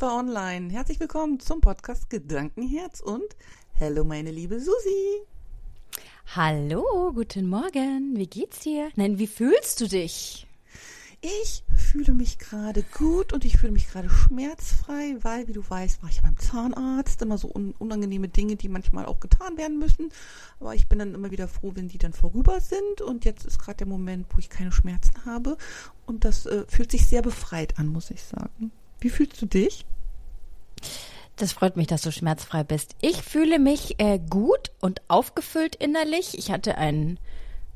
wir online. Herzlich willkommen zum Podcast Gedankenherz und Hallo meine liebe Susi. Hallo, guten Morgen. Wie geht's dir? Nein, wie fühlst du dich? Ich fühle mich gerade gut und ich fühle mich gerade schmerzfrei, weil, wie du weißt, war ich beim Zahnarzt. Immer so un unangenehme Dinge, die manchmal auch getan werden müssen. Aber ich bin dann immer wieder froh, wenn die dann vorüber sind. Und jetzt ist gerade der Moment, wo ich keine Schmerzen habe. Und das äh, fühlt sich sehr befreit an, muss ich sagen. Wie fühlst du dich? Das freut mich, dass du schmerzfrei bist. Ich fühle mich äh, gut und aufgefüllt innerlich. Ich hatte einen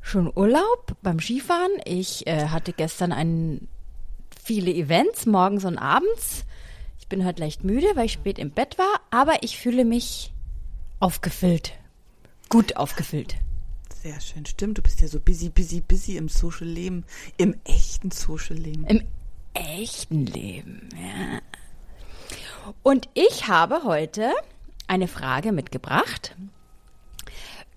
schon Urlaub beim Skifahren. Ich äh, hatte gestern ein, viele Events, morgens und abends. Ich bin heute leicht müde, weil ich spät im Bett war, aber ich fühle mich aufgefüllt. Gut aufgefüllt. Sehr schön. Stimmt, du bist ja so busy, busy, busy im Social Leben, im echten Social Leben. Im echten Leben, ja. Und ich habe heute eine Frage mitgebracht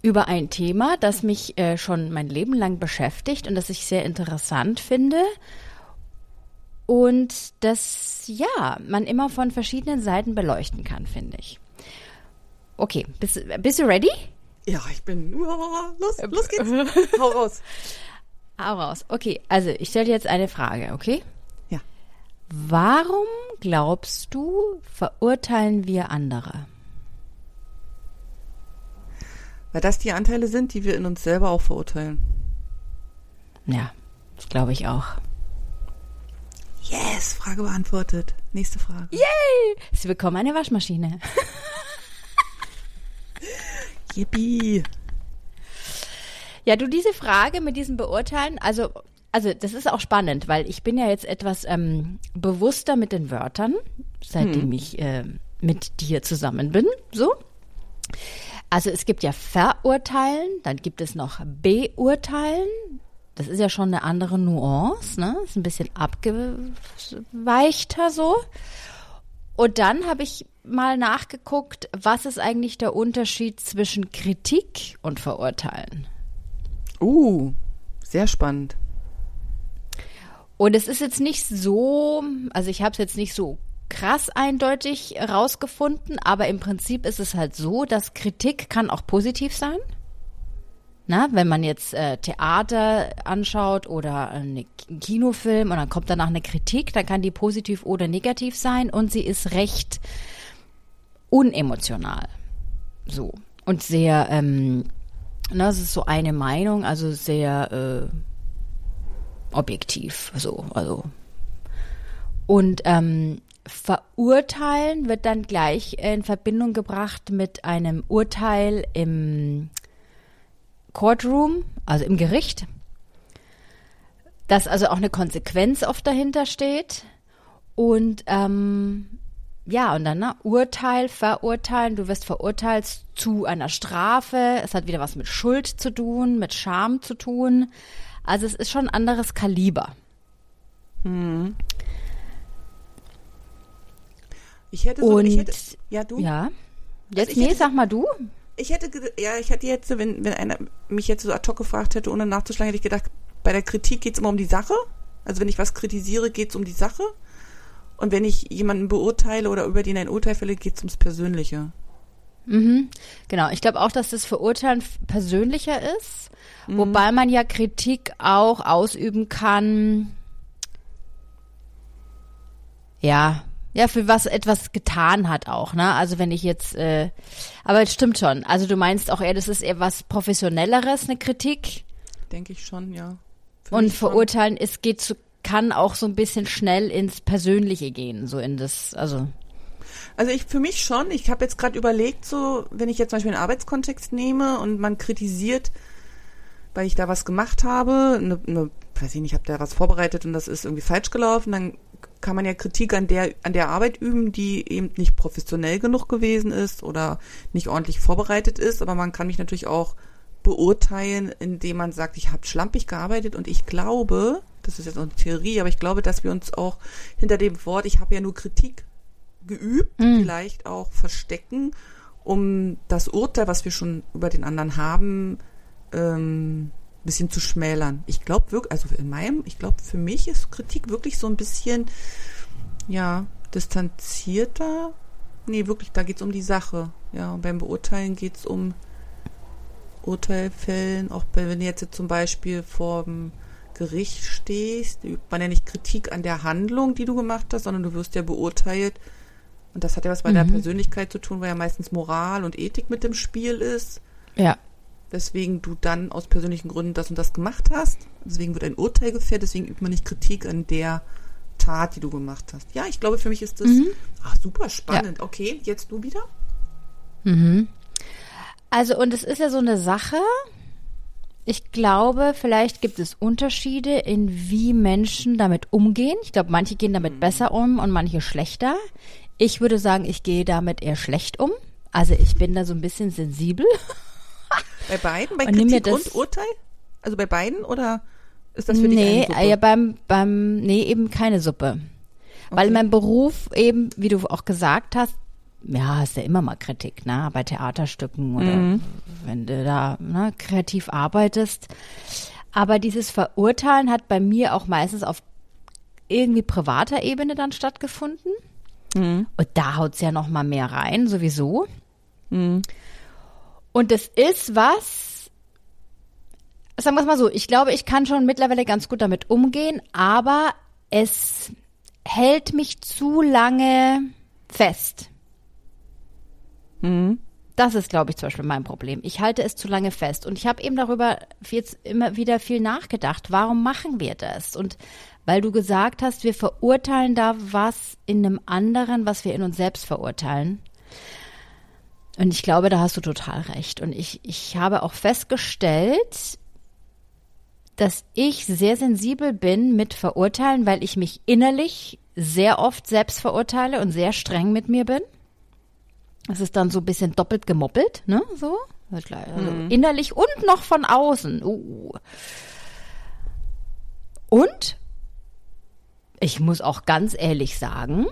über ein Thema, das mich äh, schon mein Leben lang beschäftigt und das ich sehr interessant finde. Und das, ja, man immer von verschiedenen Seiten beleuchten kann, finde ich. Okay, bist, bist du ready? Ja, ich bin. Los, los geht's. Hau raus. Hau raus. Okay, also ich stelle dir jetzt eine Frage, okay? Warum glaubst du, verurteilen wir andere? Weil das die Anteile sind, die wir in uns selber auch verurteilen. Ja, das glaube ich auch. Yes, Frage beantwortet. Nächste Frage. Yay! Sie bekommen eine Waschmaschine. Yippie. Ja, du, diese Frage mit diesem Beurteilen, also, also das ist auch spannend, weil ich bin ja jetzt etwas ähm, bewusster mit den Wörtern, seitdem hm. ich äh, mit dir zusammen bin, so. Also es gibt ja verurteilen, dann gibt es noch beurteilen. Das ist ja schon eine andere Nuance, ne? Ist ein bisschen abgeweichter so. Und dann habe ich mal nachgeguckt, was ist eigentlich der Unterschied zwischen Kritik und Verurteilen? Uh, sehr spannend. Und es ist jetzt nicht so, also ich habe es jetzt nicht so krass eindeutig rausgefunden, aber im Prinzip ist es halt so, dass Kritik kann auch positiv sein. Na, wenn man jetzt äh, Theater anschaut oder einen Kinofilm und dann kommt danach eine Kritik, dann kann die positiv oder negativ sein und sie ist recht unemotional. So. Und sehr, ähm, na, das ist so eine Meinung, also sehr äh, objektiv. So, also. Und ähm, Verurteilen wird dann gleich in Verbindung gebracht mit einem Urteil im Courtroom, also im Gericht, dass also auch eine Konsequenz oft dahinter steht. Und ähm, ja, und dann ne, Urteil, verurteilen, du wirst verurteilt zu einer Strafe. Es hat wieder was mit Schuld zu tun, mit Scham zu tun. Also es ist schon ein anderes Kaliber. Hm. Ich hätte so, Und, ich hätte, ja, du? Ja. Jetzt, also nee, hätte, sag mal du. Ich hätte, ja, ich hätte jetzt, wenn, wenn einer mich jetzt so ad hoc gefragt hätte, ohne nachzuschlagen, hätte ich gedacht, bei der Kritik geht es immer um die Sache. Also wenn ich was kritisiere, geht es um die Sache. Und wenn ich jemanden beurteile oder über den ein Urteil fälle, geht es ums Persönliche. Mhm. Genau, ich glaube auch, dass das Verurteilen persönlicher ist, mhm. wobei man ja Kritik auch ausüben kann. Ja, ja, für was etwas getan hat auch, ne? Also wenn ich jetzt, äh, aber es stimmt schon. Also du meinst auch eher, das ist eher was Professionelleres, eine Kritik? Denke ich schon, ja. Für Und verurteilen, schon. es geht zu, kann auch so ein bisschen schnell ins Persönliche gehen, so in das, also. Also ich für mich schon. Ich habe jetzt gerade überlegt, so wenn ich jetzt zum Beispiel einen Arbeitskontext nehme und man kritisiert, weil ich da was gemacht habe, eine, eine weiß ich nicht, ich habe da was vorbereitet und das ist irgendwie falsch gelaufen, dann kann man ja Kritik an der, an der Arbeit üben, die eben nicht professionell genug gewesen ist oder nicht ordentlich vorbereitet ist. Aber man kann mich natürlich auch beurteilen, indem man sagt, ich habe schlampig gearbeitet und ich glaube, das ist jetzt eine Theorie, aber ich glaube, dass wir uns auch hinter dem Wort, ich habe ja nur Kritik geübt, mhm. vielleicht auch verstecken, um das Urteil, was wir schon über den anderen haben, ähm, bisschen zu schmälern. Ich glaube wirklich, also in meinem, ich glaube für mich ist Kritik wirklich so ein bisschen, ja, distanzierter. Nee, wirklich, da geht's um die Sache. Ja, und beim Beurteilen geht's um Urteilfällen, auch wenn du jetzt zum Beispiel vor dem Gericht stehst, übt man ja nicht Kritik an der Handlung, die du gemacht hast, sondern du wirst ja beurteilt. Und das hat ja was bei mhm. der Persönlichkeit zu tun, weil ja meistens Moral und Ethik mit dem Spiel ist. Ja. Weswegen du dann aus persönlichen Gründen das und das gemacht hast. Deswegen wird ein Urteil gefällt, deswegen übt man nicht Kritik an der Tat, die du gemacht hast. Ja, ich glaube, für mich ist das mhm. ach, super spannend. Ja. Okay, jetzt du wieder? Mhm. Also, und es ist ja so eine Sache. Ich glaube, vielleicht gibt es Unterschiede in wie Menschen damit umgehen. Ich glaube, manche gehen damit mhm. besser um und manche schlechter. Ich würde sagen, ich gehe damit eher schlecht um. Also ich bin da so ein bisschen sensibel. Bei beiden? Bei und Kritik und Urteil? Also bei beiden oder ist das für dich Nee, ja, beim, beim, nee, eben keine Suppe. Okay. Weil mein Beruf eben, wie du auch gesagt hast, ja, hast ja immer mal Kritik, ne, bei Theaterstücken oder mhm. wenn du da ne, kreativ arbeitest. Aber dieses Verurteilen hat bei mir auch meistens auf irgendwie privater Ebene dann stattgefunden. Mhm. Und da haut's ja noch mal mehr rein, sowieso. Mhm. Und das ist was, sagen wir es mal so, ich glaube, ich kann schon mittlerweile ganz gut damit umgehen, aber es hält mich zu lange fest. Mhm. Das ist, glaube ich, zum Beispiel mein Problem. Ich halte es zu lange fest. Und ich habe eben darüber jetzt immer wieder viel nachgedacht. Warum machen wir das? Und weil du gesagt hast, wir verurteilen da was in einem anderen, was wir in uns selbst verurteilen. Und ich glaube, da hast du total recht. Und ich, ich habe auch festgestellt, dass ich sehr sensibel bin mit Verurteilen, weil ich mich innerlich sehr oft selbst verurteile und sehr streng mit mir bin. Es ist dann so ein bisschen doppelt gemoppelt, ne? So. Also mhm. innerlich und noch von außen. Uh. Und ich muss auch ganz ehrlich sagen,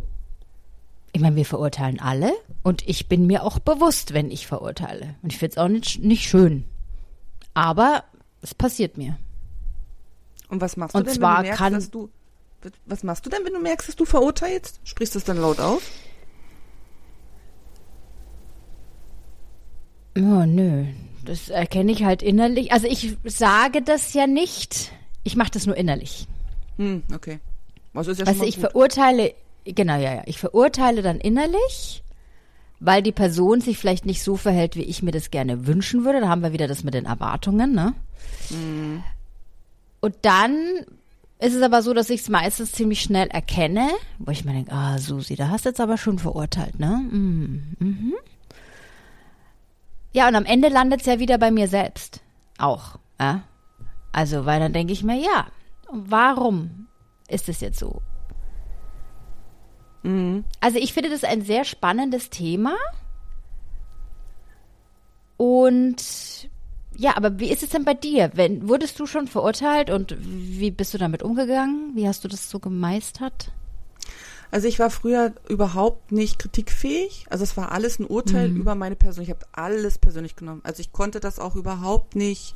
ich meine, wir verurteilen alle und ich bin mir auch bewusst, wenn ich verurteile. Und ich finde es auch nicht, nicht schön. Aber es passiert mir. Und was machst du und denn, zwar wenn du merkst, kann, dass du was machst du denn, wenn du merkst, dass du verurteilst? Sprichst du es dann laut aus? Oh, nö. Das erkenne ich halt innerlich. Also ich sage das ja nicht. Ich mache das nur innerlich. Hm, okay. Was ist ja also ich gut. verurteile, genau, ja, ja. Ich verurteile dann innerlich, weil die Person sich vielleicht nicht so verhält, wie ich mir das gerne wünschen würde. Da haben wir wieder das mit den Erwartungen, ne? Hm. Und dann ist es aber so, dass ich es meistens ziemlich schnell erkenne, wo ich mir denke, ah, Susi, da hast du jetzt aber schon verurteilt, ne? Mhm. mhm. Ja, und am Ende landet es ja wieder bei mir selbst. Auch. Ja? Also, weil dann denke ich mir, ja, warum ist es jetzt so? Mhm. Also, ich finde das ein sehr spannendes Thema. Und ja, aber wie ist es denn bei dir? Wenn, wurdest du schon verurteilt und wie bist du damit umgegangen? Wie hast du das so gemeistert? Also ich war früher überhaupt nicht kritikfähig. Also es war alles ein Urteil mhm. über meine Person. Ich habe alles persönlich genommen. Also ich konnte das auch überhaupt nicht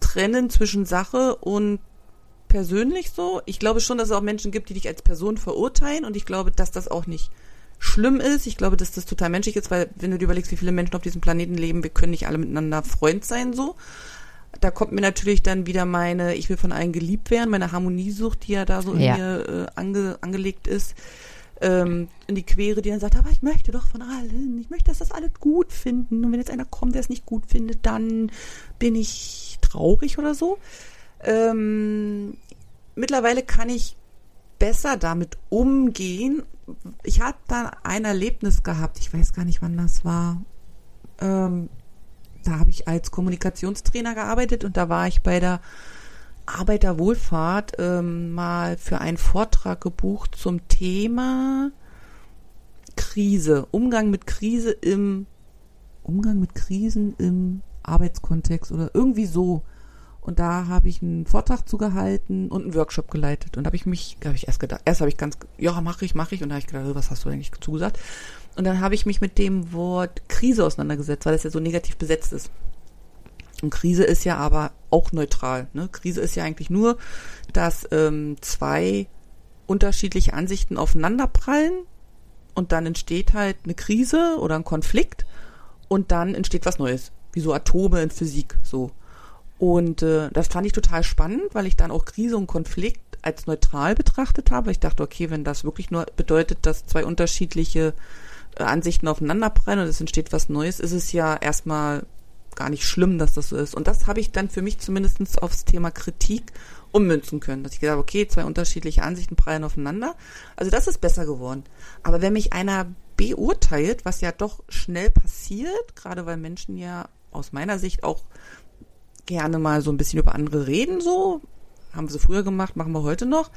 trennen zwischen Sache und persönlich so. Ich glaube schon, dass es auch Menschen gibt, die dich als Person verurteilen und ich glaube, dass das auch nicht schlimm ist. Ich glaube, dass das total menschlich ist, weil wenn du dir überlegst, wie viele Menschen auf diesem Planeten leben, wir können nicht alle miteinander Freund sein so da kommt mir natürlich dann wieder meine, ich will von allen geliebt werden, meine Harmoniesucht, die ja da so ja. in mir äh, ange, angelegt ist, ähm, in die Quere, die dann sagt, aber ich möchte doch von allen, ich möchte, dass das alle gut finden. Und wenn jetzt einer kommt, der es nicht gut findet, dann bin ich traurig oder so. Ähm, mittlerweile kann ich besser damit umgehen. Ich habe da ein Erlebnis gehabt, ich weiß gar nicht, wann das war. Ähm, da habe ich als Kommunikationstrainer gearbeitet und da war ich bei der Arbeiterwohlfahrt ähm, mal für einen Vortrag gebucht zum Thema Krise, Umgang mit Krise im Umgang mit Krisen im Arbeitskontext oder irgendwie so. Und da habe ich einen Vortrag zugehalten und einen Workshop geleitet. Und da habe ich mich, habe ich erst gedacht, erst habe ich ganz, ja, mache ich, mache ich. Und da habe ich gedacht, was hast du eigentlich zugesagt? Und dann habe ich mich mit dem Wort Krise auseinandergesetzt, weil es ja so negativ besetzt ist. Und Krise ist ja aber auch neutral. Ne? Krise ist ja eigentlich nur, dass ähm, zwei unterschiedliche Ansichten aufeinanderprallen und dann entsteht halt eine Krise oder ein Konflikt und dann entsteht was Neues, wie so Atome in Physik so. Und äh, das fand ich total spannend, weil ich dann auch Krise und Konflikt als neutral betrachtet habe. Ich dachte, okay, wenn das wirklich nur bedeutet, dass zwei unterschiedliche äh, Ansichten aufeinanderprallen und es entsteht was Neues, ist es ja erstmal gar nicht schlimm, dass das so ist. Und das habe ich dann für mich zumindest aufs Thema Kritik ummünzen können. Dass ich gesagt habe, okay, zwei unterschiedliche Ansichten prallen aufeinander. Also das ist besser geworden. Aber wenn mich einer beurteilt, was ja doch schnell passiert, gerade weil Menschen ja aus meiner Sicht auch gerne mal so ein bisschen über andere reden, so, haben sie früher gemacht, machen wir heute noch.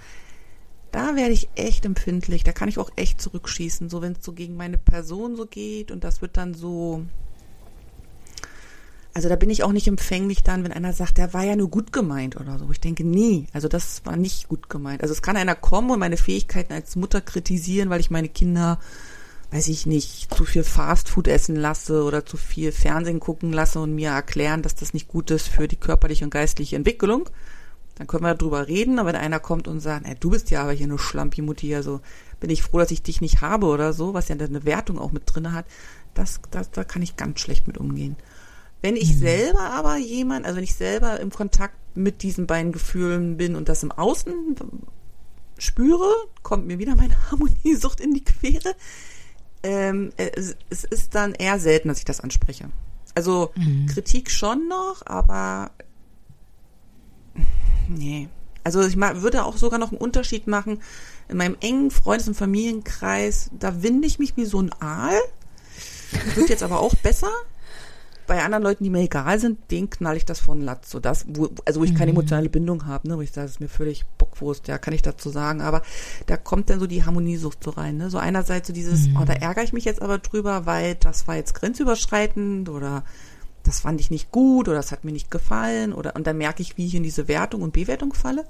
Da werde ich echt empfindlich, da kann ich auch echt zurückschießen, so wenn es so gegen meine Person so geht und das wird dann so, also da bin ich auch nicht empfänglich dann, wenn einer sagt, der war ja nur gut gemeint oder so. Ich denke, nie. Also das war nicht gut gemeint. Also es kann einer kommen und meine Fähigkeiten als Mutter kritisieren, weil ich meine Kinder, weiß ich nicht, zu viel Fastfood essen lasse oder zu viel Fernsehen gucken lasse und mir erklären, dass das nicht gut ist für die körperliche und geistliche Entwicklung. Dann können wir darüber reden, aber wenn einer kommt und sagt, ey, du bist ja aber hier eine Schlampi-Mutti, also bin ich froh, dass ich dich nicht habe oder so, was ja eine Wertung auch mit drinne hat, das, das, da kann ich ganz schlecht mit umgehen. Wenn ich mhm. selber aber jemand, also wenn ich selber im Kontakt mit diesen beiden Gefühlen bin und das im Außen spüre, kommt mir wieder meine Harmoniesucht in die Quere. Ähm, es, es, ist dann eher selten, dass ich das anspreche. Also mhm. Kritik schon noch, aber nee. Also ich würde auch sogar noch einen Unterschied machen. In meinem engen Freundes- und Familienkreis, da winde ich mich wie so ein Aal. Wird jetzt aber auch besser bei anderen Leuten, die mir egal sind, denen knall ich das von Latz. So das, wo, also wo ich keine mhm. emotionale Bindung habe, ne, wo ich sage, das ist mir völlig Bockwurst, ja, kann ich dazu sagen. Aber da kommt dann so die Harmoniesucht so rein. Ne? So einerseits so dieses, mhm. oh, da ärgere ich mich jetzt aber drüber, weil das war jetzt grenzüberschreitend oder das fand ich nicht gut oder das hat mir nicht gefallen oder und dann merke ich, wie ich in diese Wertung und Bewertung falle.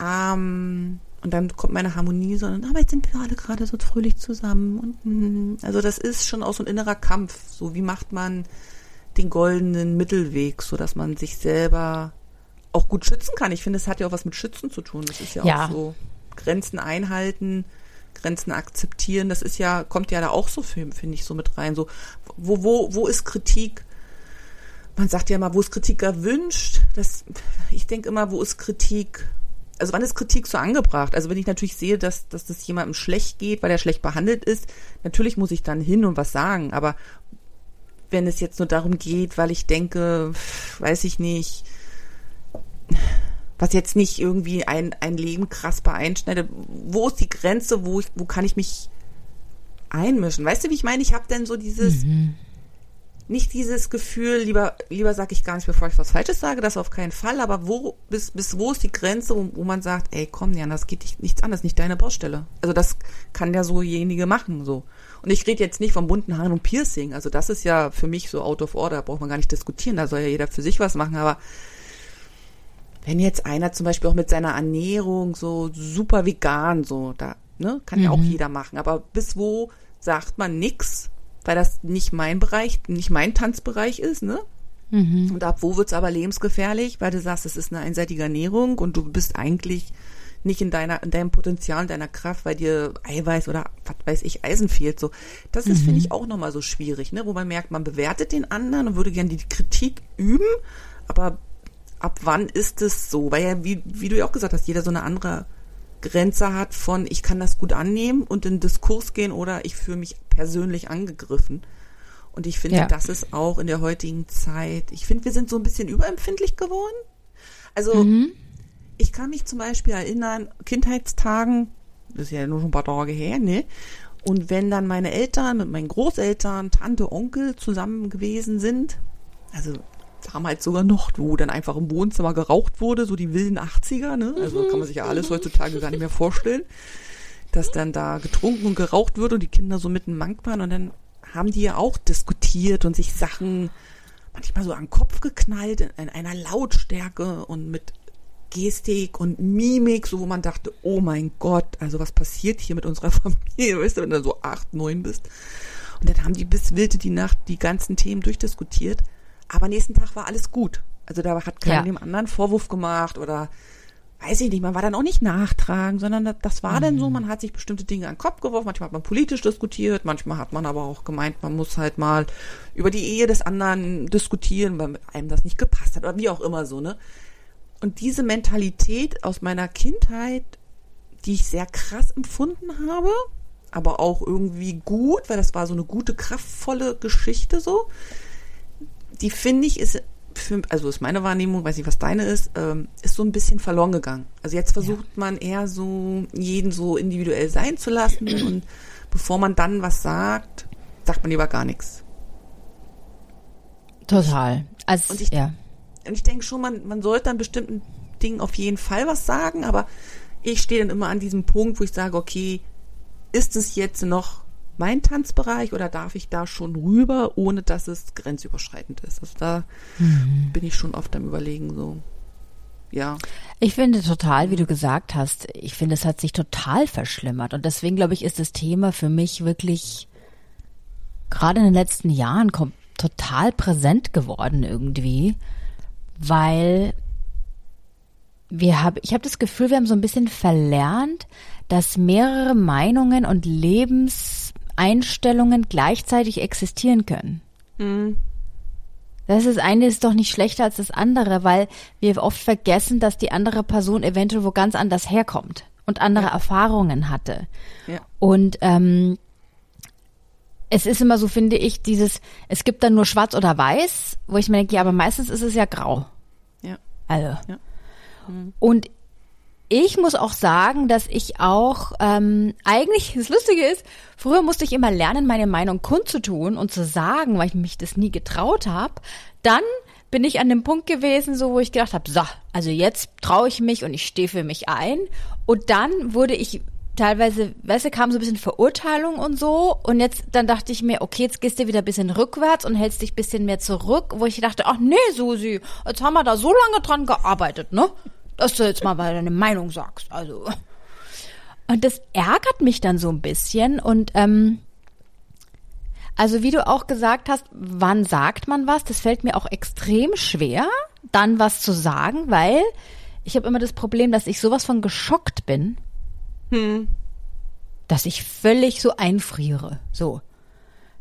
Ähm, und dann kommt meine Harmonie so, und, aber jetzt sind wir alle gerade so fröhlich zusammen. Und, mm, also das ist schon auch so ein innerer Kampf. So, wie macht man den goldenen Mittelweg, so dass man sich selber auch gut schützen kann. Ich finde, es hat ja auch was mit Schützen zu tun. Das ist ja, ja. auch so Grenzen einhalten, Grenzen akzeptieren. Das ist ja, kommt ja da auch so, finde ich, so mit rein. So, wo, wo, wo ist Kritik? Man sagt ja mal, wo ist Kritik erwünscht? Das, ich denke immer, wo ist Kritik? Also wann ist Kritik so angebracht? Also wenn ich natürlich sehe, dass, dass das jemandem schlecht geht, weil er schlecht behandelt ist, natürlich muss ich dann hin und was sagen. Aber wenn es jetzt nur darum geht, weil ich denke, weiß ich nicht, was jetzt nicht irgendwie ein, ein Leben krass beeinschneidet, wo ist die Grenze, wo ich, wo kann ich mich einmischen? Weißt du, wie ich meine? Ich habe dann so dieses, mhm. nicht dieses Gefühl, lieber, lieber sage ich gar nicht, bevor ich was Falsches sage, das auf keinen Fall, aber wo, bis, bis wo ist die Grenze, wo, wo man sagt, ey, komm, Jan, das geht dich nichts an, das ist nicht deine Baustelle. Also das kann ja sojenige machen, so. Und ich rede jetzt nicht vom bunten Haaren und Piercing. Also das ist ja für mich so out of order, braucht man gar nicht diskutieren. Da soll ja jeder für sich was machen. Aber wenn jetzt einer zum Beispiel auch mit seiner Ernährung so super vegan, so, da, ne, kann mhm. ja auch mhm. jeder machen. Aber bis wo sagt man nix, weil das nicht mein Bereich, nicht mein Tanzbereich ist, ne? Mhm. Und ab wo wird's aber lebensgefährlich, weil du sagst, es ist eine einseitige Ernährung und du bist eigentlich nicht in deiner, in deinem Potenzial, in deiner Kraft, weil dir Eiweiß oder was weiß ich, Eisen fehlt. So, das ist, mhm. finde ich, auch nochmal so schwierig, ne? Wo man merkt, man bewertet den anderen und würde gerne die Kritik üben, aber ab wann ist es so? Weil ja, wie, wie du ja auch gesagt hast, jeder so eine andere Grenze hat von ich kann das gut annehmen und in Diskurs gehen oder ich fühle mich persönlich angegriffen. Und ich finde, ja. das ist auch in der heutigen Zeit, ich finde, wir sind so ein bisschen überempfindlich geworden. Also, mhm ich kann mich zum Beispiel erinnern, Kindheitstagen, das ist ja nur schon ein paar Tage her, ne? Und wenn dann meine Eltern mit meinen Großeltern, Tante, Onkel zusammen gewesen sind, also damals sogar noch, wo dann einfach im Wohnzimmer geraucht wurde, so die wilden 80er, ne? Also kann man sich ja alles heutzutage gar nicht mehr vorstellen, dass dann da getrunken und geraucht wird und die Kinder so mitten Mank waren und dann haben die ja auch diskutiert und sich Sachen manchmal so an den Kopf geknallt in, in einer Lautstärke und mit Gestik und Mimik, so wo man dachte, oh mein Gott, also was passiert hier mit unserer Familie, weißt du, wenn du so acht, neun bist. Und dann haben die bis wilde die Nacht die ganzen Themen durchdiskutiert. Aber nächsten Tag war alles gut. Also da hat keiner ja. dem anderen Vorwurf gemacht oder weiß ich nicht, man war dann auch nicht nachtragen, sondern das, war mhm. dann so, man hat sich bestimmte Dinge an den Kopf geworfen, manchmal hat man politisch diskutiert, manchmal hat man aber auch gemeint, man muss halt mal über die Ehe des anderen diskutieren, weil einem das nicht gepasst hat oder wie auch immer so, ne? Und diese Mentalität aus meiner Kindheit, die ich sehr krass empfunden habe, aber auch irgendwie gut, weil das war so eine gute, kraftvolle Geschichte so, die finde ich ist für, also ist meine Wahrnehmung, weiß nicht, was deine ist, ähm, ist so ein bisschen verloren gegangen. Also jetzt versucht ja. man eher so, jeden so individuell sein zu lassen und bevor man dann was sagt, sagt man lieber gar nichts. Total. Also, und ich, ja. Und ich denke schon, man, man sollte an bestimmten Dingen auf jeden Fall was sagen, aber ich stehe dann immer an diesem Punkt, wo ich sage, okay, ist es jetzt noch mein Tanzbereich oder darf ich da schon rüber, ohne dass es grenzüberschreitend ist? Also da mhm. bin ich schon oft am Überlegen, so. Ja. Ich finde total, wie du gesagt hast, ich finde, es hat sich total verschlimmert. Und deswegen, glaube ich, ist das Thema für mich wirklich gerade in den letzten Jahren total präsent geworden irgendwie, weil wir haben, ich habe das Gefühl, wir haben so ein bisschen verlernt, dass mehrere Meinungen und Lebenseinstellungen gleichzeitig existieren können. Mhm. Das ist eine ist doch nicht schlechter als das andere, weil wir oft vergessen, dass die andere Person eventuell wo ganz anders herkommt und andere ja. Erfahrungen hatte. Ja. Und ähm, es ist immer so, finde ich, dieses, es gibt dann nur schwarz oder weiß, wo ich mir denke, ja, aber meistens ist es ja grau. Ja. Also. Ja. Mhm. Und ich muss auch sagen, dass ich auch ähm, eigentlich das Lustige ist, früher musste ich immer lernen, meine Meinung kundzutun und zu sagen, weil ich mich das nie getraut habe. Dann bin ich an dem Punkt gewesen, so wo ich gedacht habe, so, also jetzt traue ich mich und ich stehe für mich ein. Und dann wurde ich teilweise, weißt du, kam so ein bisschen Verurteilung und so. Und jetzt, dann dachte ich mir, okay, jetzt gehst du wieder ein bisschen rückwärts und hältst dich ein bisschen mehr zurück, wo ich dachte, ach nee, Susi, jetzt haben wir da so lange dran gearbeitet, ne? Dass du jetzt mal deine Meinung sagst. Also. Und das ärgert mich dann so ein bisschen. Und ähm, also wie du auch gesagt hast, wann sagt man was? Das fällt mir auch extrem schwer, dann was zu sagen, weil ich habe immer das Problem, dass ich sowas von geschockt bin, hm. dass ich völlig so einfriere. So.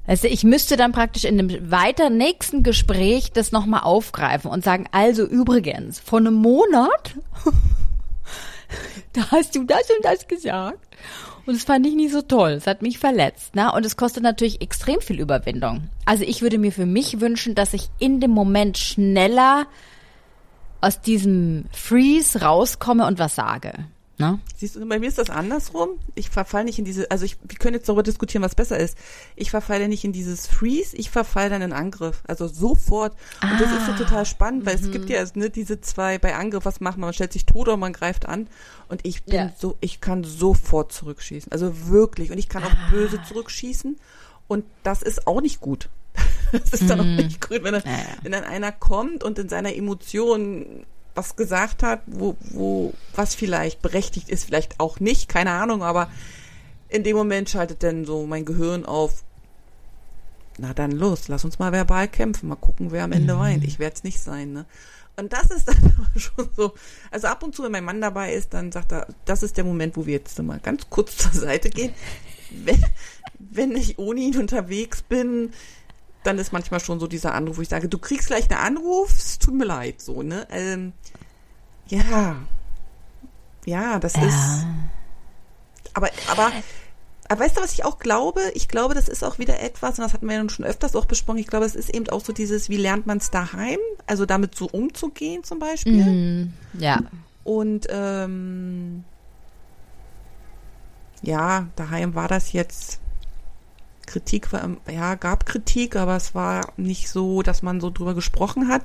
Also ich müsste dann praktisch in einem weiter nächsten Gespräch das nochmal aufgreifen und sagen, also übrigens, vor einem Monat, da hast du das und das gesagt. Und das fand ich nicht so toll. Es hat mich verletzt. Ne? Und es kostet natürlich extrem viel Überwindung. Also ich würde mir für mich wünschen, dass ich in dem Moment schneller aus diesem Freeze rauskomme und was sage. Ne? Siehst du, bei mir ist das andersrum. Ich verfalle nicht in diese, also ich, wir können jetzt darüber diskutieren, was besser ist. Ich verfalle nicht in dieses Freeze, ich verfalle dann in Angriff. Also sofort. Und ah, das ist so ah. total spannend, weil -hmm. es gibt ja ne, diese zwei bei Angriff, was macht man? Man stellt sich tot oder man greift an. Und ich bin ja. so, ich kann sofort zurückschießen. Also wirklich. Und ich kann auch ah. böse zurückschießen. Und das ist auch nicht gut. Das ist dann auch mhm. nicht gut, wenn, er, ja, ja. wenn dann einer kommt und in seiner Emotion was gesagt hat, wo, wo, was vielleicht berechtigt ist, vielleicht auch nicht, keine Ahnung, aber in dem Moment schaltet dann so mein Gehirn auf, na dann los, lass uns mal verbal kämpfen, mal gucken, wer am Ende mhm. weint. Ich werde es nicht sein, ne? Und das ist dann schon so, also ab und zu, wenn mein Mann dabei ist, dann sagt er, das ist der Moment, wo wir jetzt mal ganz kurz zur Seite gehen. Wenn, wenn ich ohne ihn unterwegs bin, dann ist manchmal schon so dieser Anruf, wo ich sage, du kriegst gleich einen Anruf, es tut mir leid, so, ne? Ähm, ja. Ja, das ja. ist. Aber, aber, aber weißt du, was ich auch glaube? Ich glaube, das ist auch wieder etwas, und das hatten wir ja schon öfters auch besprochen, ich glaube, es ist eben auch so dieses, wie lernt man es daheim? Also damit so umzugehen zum Beispiel. Mm, ja. Und ähm, ja, daheim war das jetzt Kritik war, ja, gab Kritik, aber es war nicht so, dass man so drüber gesprochen hat.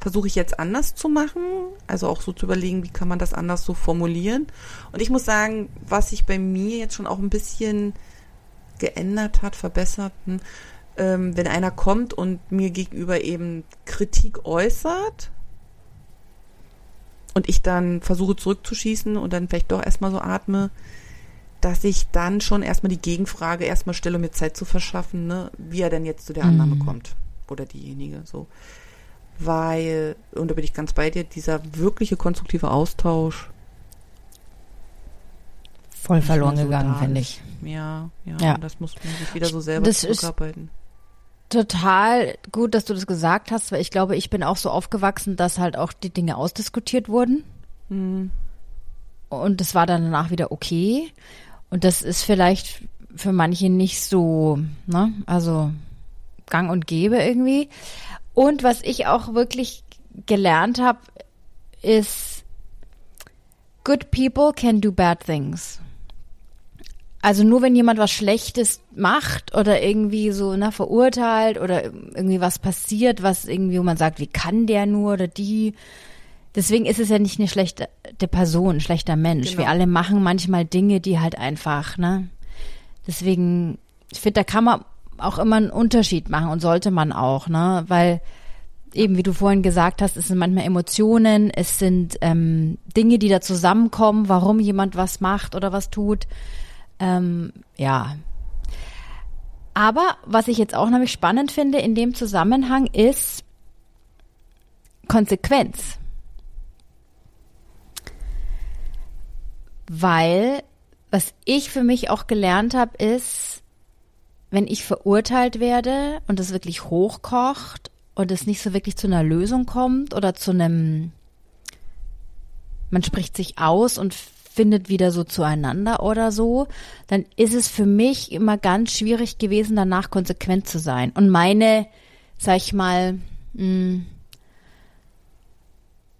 Versuche ich jetzt anders zu machen, also auch so zu überlegen, wie kann man das anders so formulieren. Und ich muss sagen, was sich bei mir jetzt schon auch ein bisschen geändert hat, verbessert, hm, ähm, wenn einer kommt und mir gegenüber eben Kritik äußert, und ich dann versuche zurückzuschießen und dann vielleicht doch erstmal so atme, dass ich dann schon erstmal die Gegenfrage erstmal stelle, um mir Zeit zu verschaffen, ne, wie er denn jetzt zu der Annahme mhm. kommt. Oder diejenige, so. Weil, und da bin ich ganz bei dir, dieser wirkliche konstruktive Austausch, voll verloren so gegangen, finde ich. Ja, ja, Ja. das muss man sich wieder so selber Das zurückarbeiten. Total gut, dass du das gesagt hast, weil ich glaube, ich bin auch so aufgewachsen, dass halt auch die Dinge ausdiskutiert wurden. Mhm. Und das war dann danach wieder okay. Und das ist vielleicht für manche nicht so, ne, also gang und gäbe irgendwie. Und was ich auch wirklich gelernt habe, ist, good people can do bad things. Also nur wenn jemand was Schlechtes macht oder irgendwie so ne, verurteilt oder irgendwie was passiert, was irgendwie, wo man sagt, wie kann der nur oder die. Deswegen ist es ja nicht eine schlechte Person, ein schlechter Mensch. Genau. Wir alle machen manchmal Dinge, die halt einfach, ne? Deswegen, ich finde, da kann man auch immer einen Unterschied machen und sollte man auch, ne? Weil eben, wie du vorhin gesagt hast, es sind manchmal Emotionen, es sind ähm, Dinge, die da zusammenkommen, warum jemand was macht oder was tut. Ähm, ja. Aber was ich jetzt auch nämlich spannend finde in dem Zusammenhang ist Konsequenz. Weil, was ich für mich auch gelernt habe, ist, wenn ich verurteilt werde und es wirklich hochkocht und es nicht so wirklich zu einer Lösung kommt oder zu einem, man spricht sich aus und findet wieder so zueinander oder so, dann ist es für mich immer ganz schwierig gewesen, danach konsequent zu sein. Und meine, sag ich mal, mh,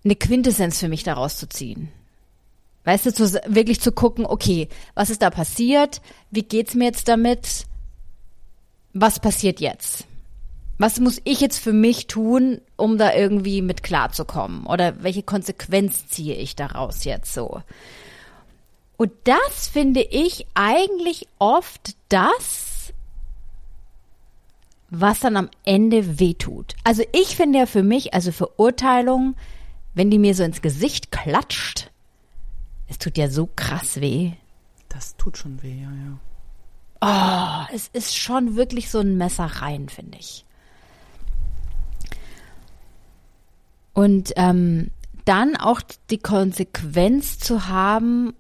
eine Quintessenz für mich daraus zu ziehen. Weißt du, zu, wirklich zu gucken, okay, was ist da passiert? Wie geht's mir jetzt damit? Was passiert jetzt? Was muss ich jetzt für mich tun, um da irgendwie mit klarzukommen? Oder welche Konsequenz ziehe ich daraus jetzt so? Und das finde ich eigentlich oft das, was dann am Ende wehtut. Also ich finde ja für mich, also Verurteilung, wenn die mir so ins Gesicht klatscht, es tut ja so krass weh. Das tut schon weh, ja, ja. Oh, es ist schon wirklich so ein Messer rein, finde ich. Und ähm, dann auch die Konsequenz zu haben,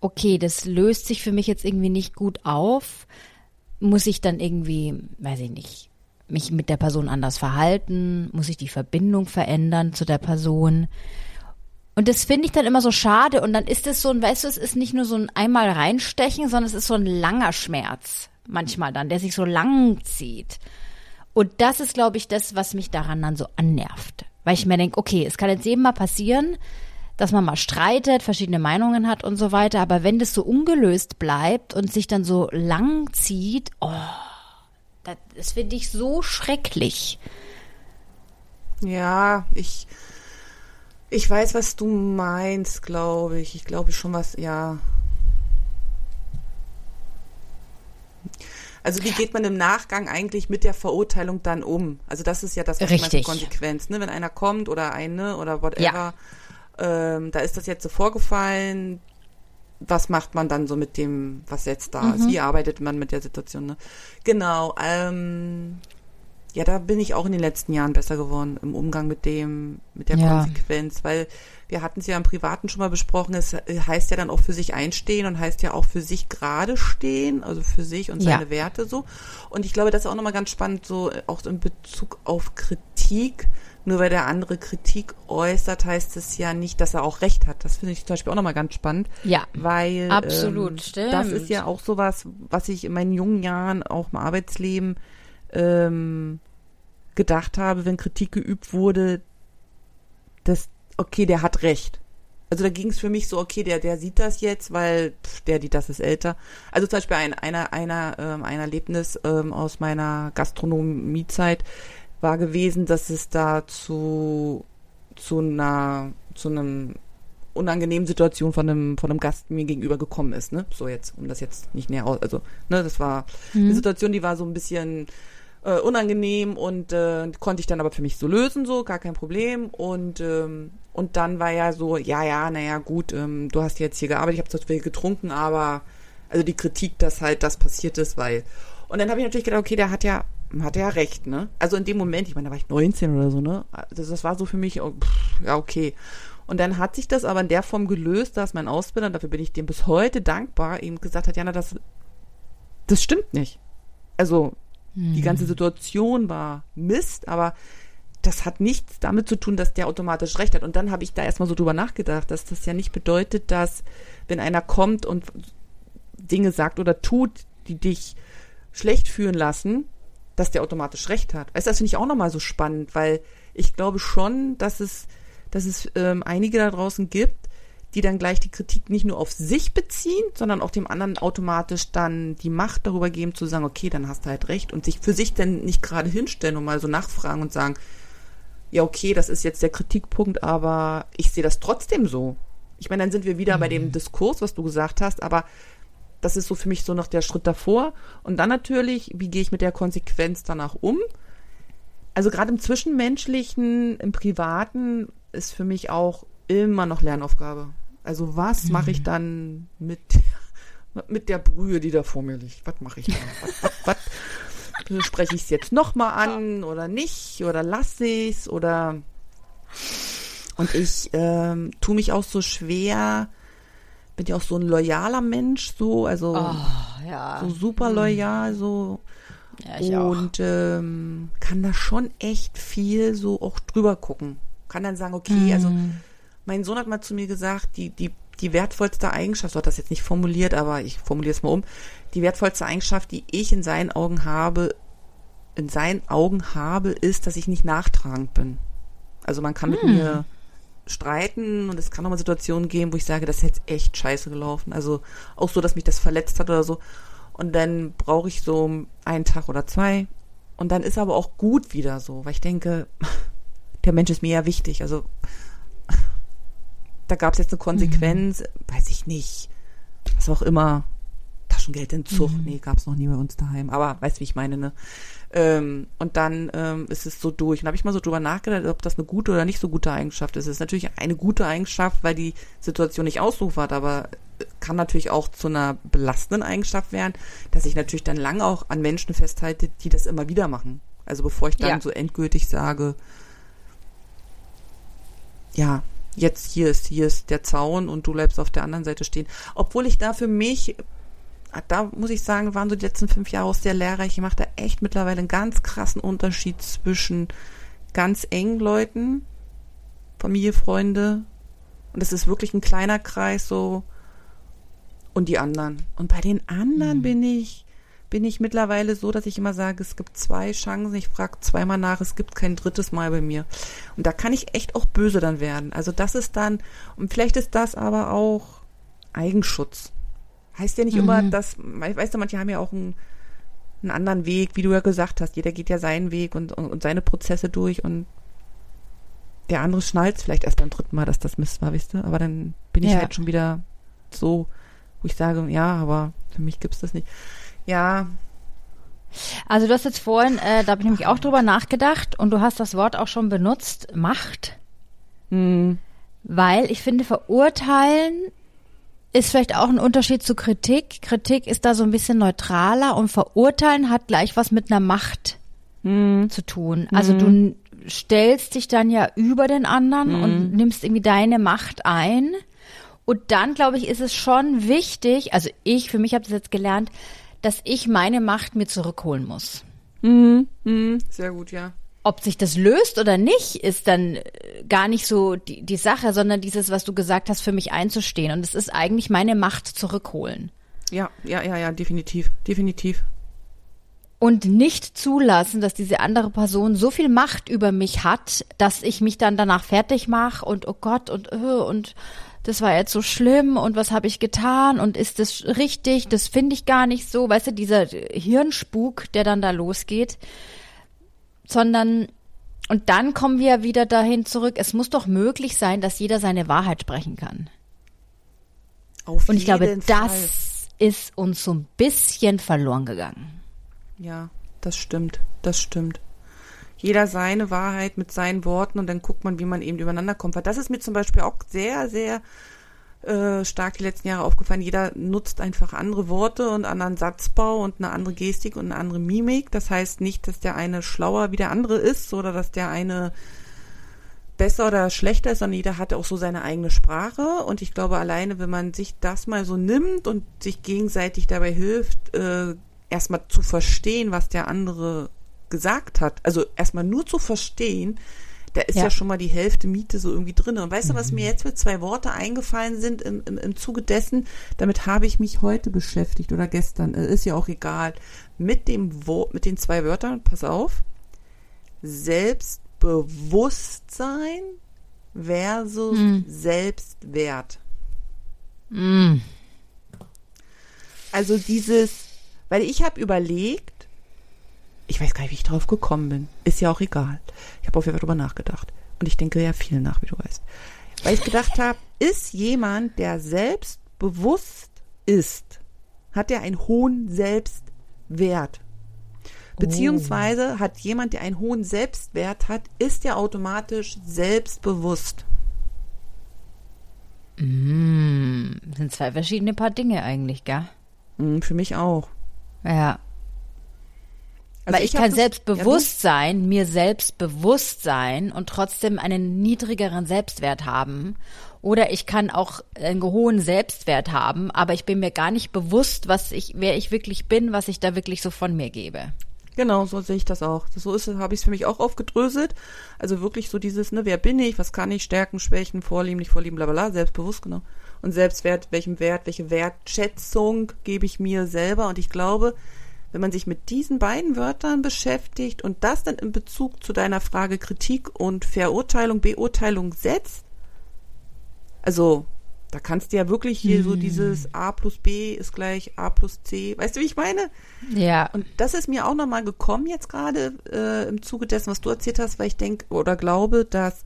okay, das löst sich für mich jetzt irgendwie nicht gut auf, muss ich dann irgendwie, weiß ich nicht, mich mit der Person anders verhalten, muss ich die Verbindung verändern zu der Person. Und das finde ich dann immer so schade. Und dann ist es so ein, weißt du, es ist nicht nur so ein einmal reinstechen, sondern es ist so ein langer Schmerz manchmal dann, der sich so lang zieht. Und das ist, glaube ich, das, was mich daran dann so annervt. Weil ich mir denke, okay, es kann jetzt eben mal passieren, dass man mal streitet, verschiedene Meinungen hat und so weiter. Aber wenn das so ungelöst bleibt und sich dann so lang zieht, oh, das, das finde ich so schrecklich. Ja, ich, ich weiß, was du meinst, glaube ich. Ich glaube schon, was, ja. Also wie geht man im Nachgang eigentlich mit der Verurteilung dann um? Also das ist ja das, was ich meine, Richtig. Konsequenz. Ne? Wenn einer kommt oder eine oder whatever, Ja. ähm, da ist das jetzt so vorgefallen. Was macht man dann so mit dem, was jetzt da Mhm. ist? Wie arbeitet man mit der Situation? Ne? Genau. Ähm, ja, da bin ich auch in den letzten Jahren besser geworden im Umgang mit dem, mit der Ja. Konsequenz, weil wir hatten es ja im Privaten schon mal besprochen, es äh, heißt ja dann auch für sich einstehen und heißt ja auch für sich gerade stehen, also für sich und Ja. seine Werte so. Und ich glaube, das ist auch nochmal ganz spannend, so äh, auch in Bezug auf Kritik. Nur weil der andere Kritik äußert, heißt es ja nicht, dass er auch recht hat. Das finde ich zum Beispiel auch nochmal ganz spannend. Ja. Weil Absolut, ähm, stimmt. das ist ja auch sowas, was ich in meinen jungen Jahren auch im Arbeitsleben ähm, gedacht habe, wenn Kritik geübt wurde, dass, okay, der hat recht. Also da ging es für mich so, okay, der, der sieht das jetzt, weil pff, der, die, das ist älter. Also zum Beispiel ein, einer, einer, ähm, ein Erlebnis ähm, aus meiner Gastronomiezeit war gewesen, dass es da zu, zu einer, zu einem unangenehmen Situation von einem, von einem Gast mir gegenüber gekommen ist, ne? So jetzt, um das jetzt nicht näher aus, also, ne, das war eine Situation, die war so ein bisschen äh, unangenehm und äh, konnte ich dann aber für mich so lösen, so, gar kein Problem. Und, ähm, und dann war ja so, ja, ja, naja, gut, ähm, du hast jetzt hier gearbeitet, ich habe zwar viel getrunken, aber also die Kritik, dass halt das passiert ist, weil. Und dann habe ich natürlich gedacht, okay, der hat ja, hat ja recht, ne? Also in dem Moment, ich meine, da war ich 19 oder so, ne? Also das war so für mich, oh, pff, ja, okay. Und dann hat sich das aber in der Form gelöst, dass mein Ausbilder, dafür bin ich dem bis heute dankbar, eben gesagt hat, Jana, das, das stimmt nicht. Also die Mhm. ganze Situation war Mist, aber das hat nichts damit zu tun, dass der automatisch recht hat. Und dann habe ich da erstmal so drüber nachgedacht, dass das ja nicht bedeutet, dass wenn einer kommt und Dinge sagt oder tut, die dich schlecht fühlen lassen, dass der automatisch recht hat. Weißt du, das finde ich auch nochmal so spannend, weil ich glaube schon, dass es, dass es ähm, einige da draußen gibt, die dann gleich die Kritik nicht nur auf sich beziehen, sondern auch dem anderen automatisch dann die Macht darüber geben, zu sagen, okay, dann hast du halt recht und sich für sich dann nicht gerade hinstellen und mal so nachfragen und sagen, ja, okay, das ist jetzt der Kritikpunkt, aber ich sehe das trotzdem so. Ich meine, dann sind wir wieder bei dem Diskurs, was du gesagt hast, aber das ist so für mich so noch der Schritt davor. Und dann natürlich, wie gehe ich mit der Konsequenz danach um? Also gerade im Zwischenmenschlichen, im Privaten ist für mich auch immer noch Lernaufgabe. Also was mache ich dann mit, mit der Brühe, die da vor mir liegt? Was mache ich da? Was, was, was, spreche ich es jetzt nochmal an oder nicht? Oder lasse ich es? Oder und ich ähm, tue mich auch so schwer, bin ja auch so ein loyaler Mensch, so, also Oh, ja. so super loyal, so ja, ich auch. und ähm, kann da schon echt viel so auch drüber gucken. Kann dann sagen, okay, also Mhm. Mein Sohn hat mal zu mir gesagt, die, die, die wertvollste Eigenschaft, so hat das jetzt nicht formuliert, aber ich formuliere es mal um, die wertvollste Eigenschaft, die ich in seinen Augen habe, in seinen Augen habe, ist, dass ich nicht nachtragend bin. Also man kann mit mir streiten und es kann auch mal Situationen geben, wo ich sage, das ist jetzt echt scheiße gelaufen. Also auch so, dass mich das verletzt hat oder so. Und dann brauche ich so einen Tag oder zwei. Und dann ist aber auch gut wieder so, weil ich denke, der Mensch ist mir ja wichtig. Also da gab es jetzt eine Konsequenz, weiß ich nicht, was auch immer. Taschengeldentzug, nee, gab es noch nie bei uns daheim. Aber weißt wie ich meine, ne? Ähm, und dann ähm, ist es so durch. Und habe ich mal so drüber nachgedacht, ob das eine gute oder nicht so gute Eigenschaft ist. Es ist natürlich eine gute Eigenschaft, weil die Situation nicht ausufert, aber kann natürlich auch zu einer belastenden Eigenschaft werden, dass ich natürlich dann lange auch an Menschen festhalte, die das immer wieder machen. Also bevor ich dann Ja. so endgültig sage, ja, jetzt hier ist, hier ist der Zaun und du bleibst auf der anderen Seite stehen. Obwohl ich da für mich, da muss ich sagen, waren so die letzten fünf Jahre auch sehr lehrreich. Ich mache da echt mittlerweile einen ganz krassen Unterschied zwischen ganz engen Leuten, Familie, Freunde, und das ist wirklich ein kleiner Kreis so, und die anderen. Und bei den anderen bin ich, bin ich mittlerweile so, dass ich immer sage, es gibt zwei Chancen, ich frage zweimal nach, es gibt kein drittes Mal bei mir. Und da kann ich echt auch böse dann werden. Also das ist dann, und vielleicht ist das aber auch Eigenschutz. Heißt ja nicht immer, dass, we- weißt du, manche haben ja auch einen, einen anderen Weg, wie du ja gesagt hast. Jeder geht ja seinen Weg und, und, und seine Prozesse durch und der andere schnallt vielleicht erst beim dritten Mal, dass das Mist war, weißt du? Aber dann bin ich Ja. halt schon wieder so, wo ich sage, ja, aber für mich gibt's das nicht. Ja, Also du hast jetzt vorhin, äh, da habe ich nämlich auch drüber nachgedacht und du hast das Wort auch schon benutzt, Macht. hm, Weil ich finde, verurteilen ist vielleicht auch ein Unterschied zu Kritik. Kritik ist da so ein bisschen neutraler und verurteilen hat gleich was mit einer Macht hm, zu tun. Also du n- stellst dich dann ja über den anderen und nimmst irgendwie deine Macht ein. Und dann, glaube ich, ist es schon wichtig, also ich, für mich habe das jetzt gelernt, dass ich meine Macht mir zurückholen muss. hm, hm, sehr gut, ja. Ob sich das löst oder nicht, ist dann äh, gar nicht so die, die Sache, sondern dieses, was du gesagt hast, für mich einzustehen. Und es ist eigentlich meine Macht zurückholen. Ja, ja, ja, ja, definitiv, definitiv. Und nicht zulassen, dass diese andere Person so viel Macht über mich hat, dass ich mich dann danach fertig mache und oh Gott und äh, und das war jetzt so schlimm und was habe ich getan und ist das richtig? Das finde ich gar nicht so, weißt du, dieser Hirnspuk, der dann da losgeht, sondern und dann kommen wir wieder dahin zurück. Es muss doch möglich sein, dass jeder seine Wahrheit sprechen kann. Auf Und ich glaube, Fall. das ist uns so ein bisschen verloren gegangen. Ja, das stimmt, das stimmt. Jeder seine Wahrheit mit seinen Worten und dann guckt man, wie man eben übereinander kommt. Weil das ist mir zum Beispiel auch sehr, sehr äh, stark die letzten Jahre aufgefallen. Jeder nutzt einfach andere Worte und anderen Satzbau und eine andere Gestik und eine andere Mimik. Das heißt nicht, dass der eine schlauer wie der andere ist oder dass der eine besser oder schlechter ist, sondern jeder hat auch so seine eigene Sprache. Und ich glaube, alleine, wenn man sich das mal so nimmt und sich gegenseitig dabei hilft, äh, erstmal zu verstehen, was der andere gesagt hat, also erstmal nur zu verstehen, da ist ja. ja, schon mal die Hälfte Miete so irgendwie drin. Und weißt du, was mir jetzt für zwei Worte eingefallen sind im, im, im Zuge dessen? Damit habe ich mich heute beschäftigt oder gestern, äh, ist ja auch egal. Mit dem Wort, mit den zwei Wörtern, pass auf. Selbstbewusstsein versus mm. Selbstwert. Mm. Also dieses, weil ich habe überlegt, ich weiß gar nicht, wie ich drauf gekommen bin. Ist ja auch egal. Ich habe auf jeden Fall drüber nachgedacht. Und ich denke ja viel nach, wie du weißt. Weil ich gedacht habe, ist jemand, der selbstbewusst ist, hat er einen hohen Selbstwert. Beziehungsweise oh. hat jemand, der einen hohen Selbstwert hat, ist ja automatisch selbstbewusst. Mm, sind zwei verschiedene Paar Dinge eigentlich, gell? Mm, für mich auch. Ja. Also Weil ich, ich kann selbstbewusst sein, mir selbst bewusst sein und trotzdem einen niedrigeren Selbstwert haben. Oder ich kann auch einen hohen Selbstwert haben, aber ich bin mir gar nicht bewusst, was ich, wer ich wirklich bin, was ich da wirklich so von mir gebe. Genau, so sehe ich das auch. So ist, habe ich es für mich auch aufgedröselt. Also wirklich so dieses, ne, wer bin ich, was kann ich, Stärken, Schwächen, Vorlieben, nicht Vorlieben, bla bla bla, selbstbewusst, genau. Und Selbstwert, welchem Wert, welche Wertschätzung gebe ich mir selber. Und ich glaube, wenn man sich mit diesen beiden Wörtern beschäftigt und das dann in Bezug zu deiner Frage Kritik und Verurteilung, Beurteilung setzt, also da kannst du ja wirklich hier hm. so dieses A plus B ist gleich A plus C. Weißt du, wie ich meine? Ja. Und das ist mir auch nochmal gekommen jetzt gerade äh, im Zuge dessen, was du erzählt hast, weil ich denke oder glaube, dass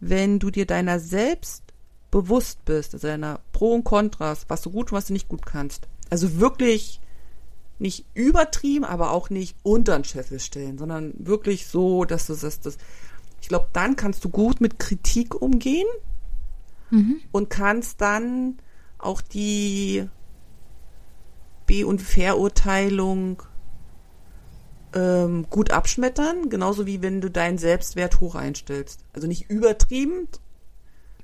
wenn du dir deiner selbst bewusst bist, also deiner Pro und Kontras, was du gut und was du nicht gut kannst, also wirklich nicht übertrieben, aber auch nicht unter den Scheffel stellen, sondern wirklich so, dass du das, das ich glaube, dann kannst du gut mit Kritik umgehen mhm. und kannst dann auch die Be- und Verurteilung ähm, gut abschmettern, genauso wie wenn du deinen Selbstwert hoch einstellst. Also nicht übertrieben,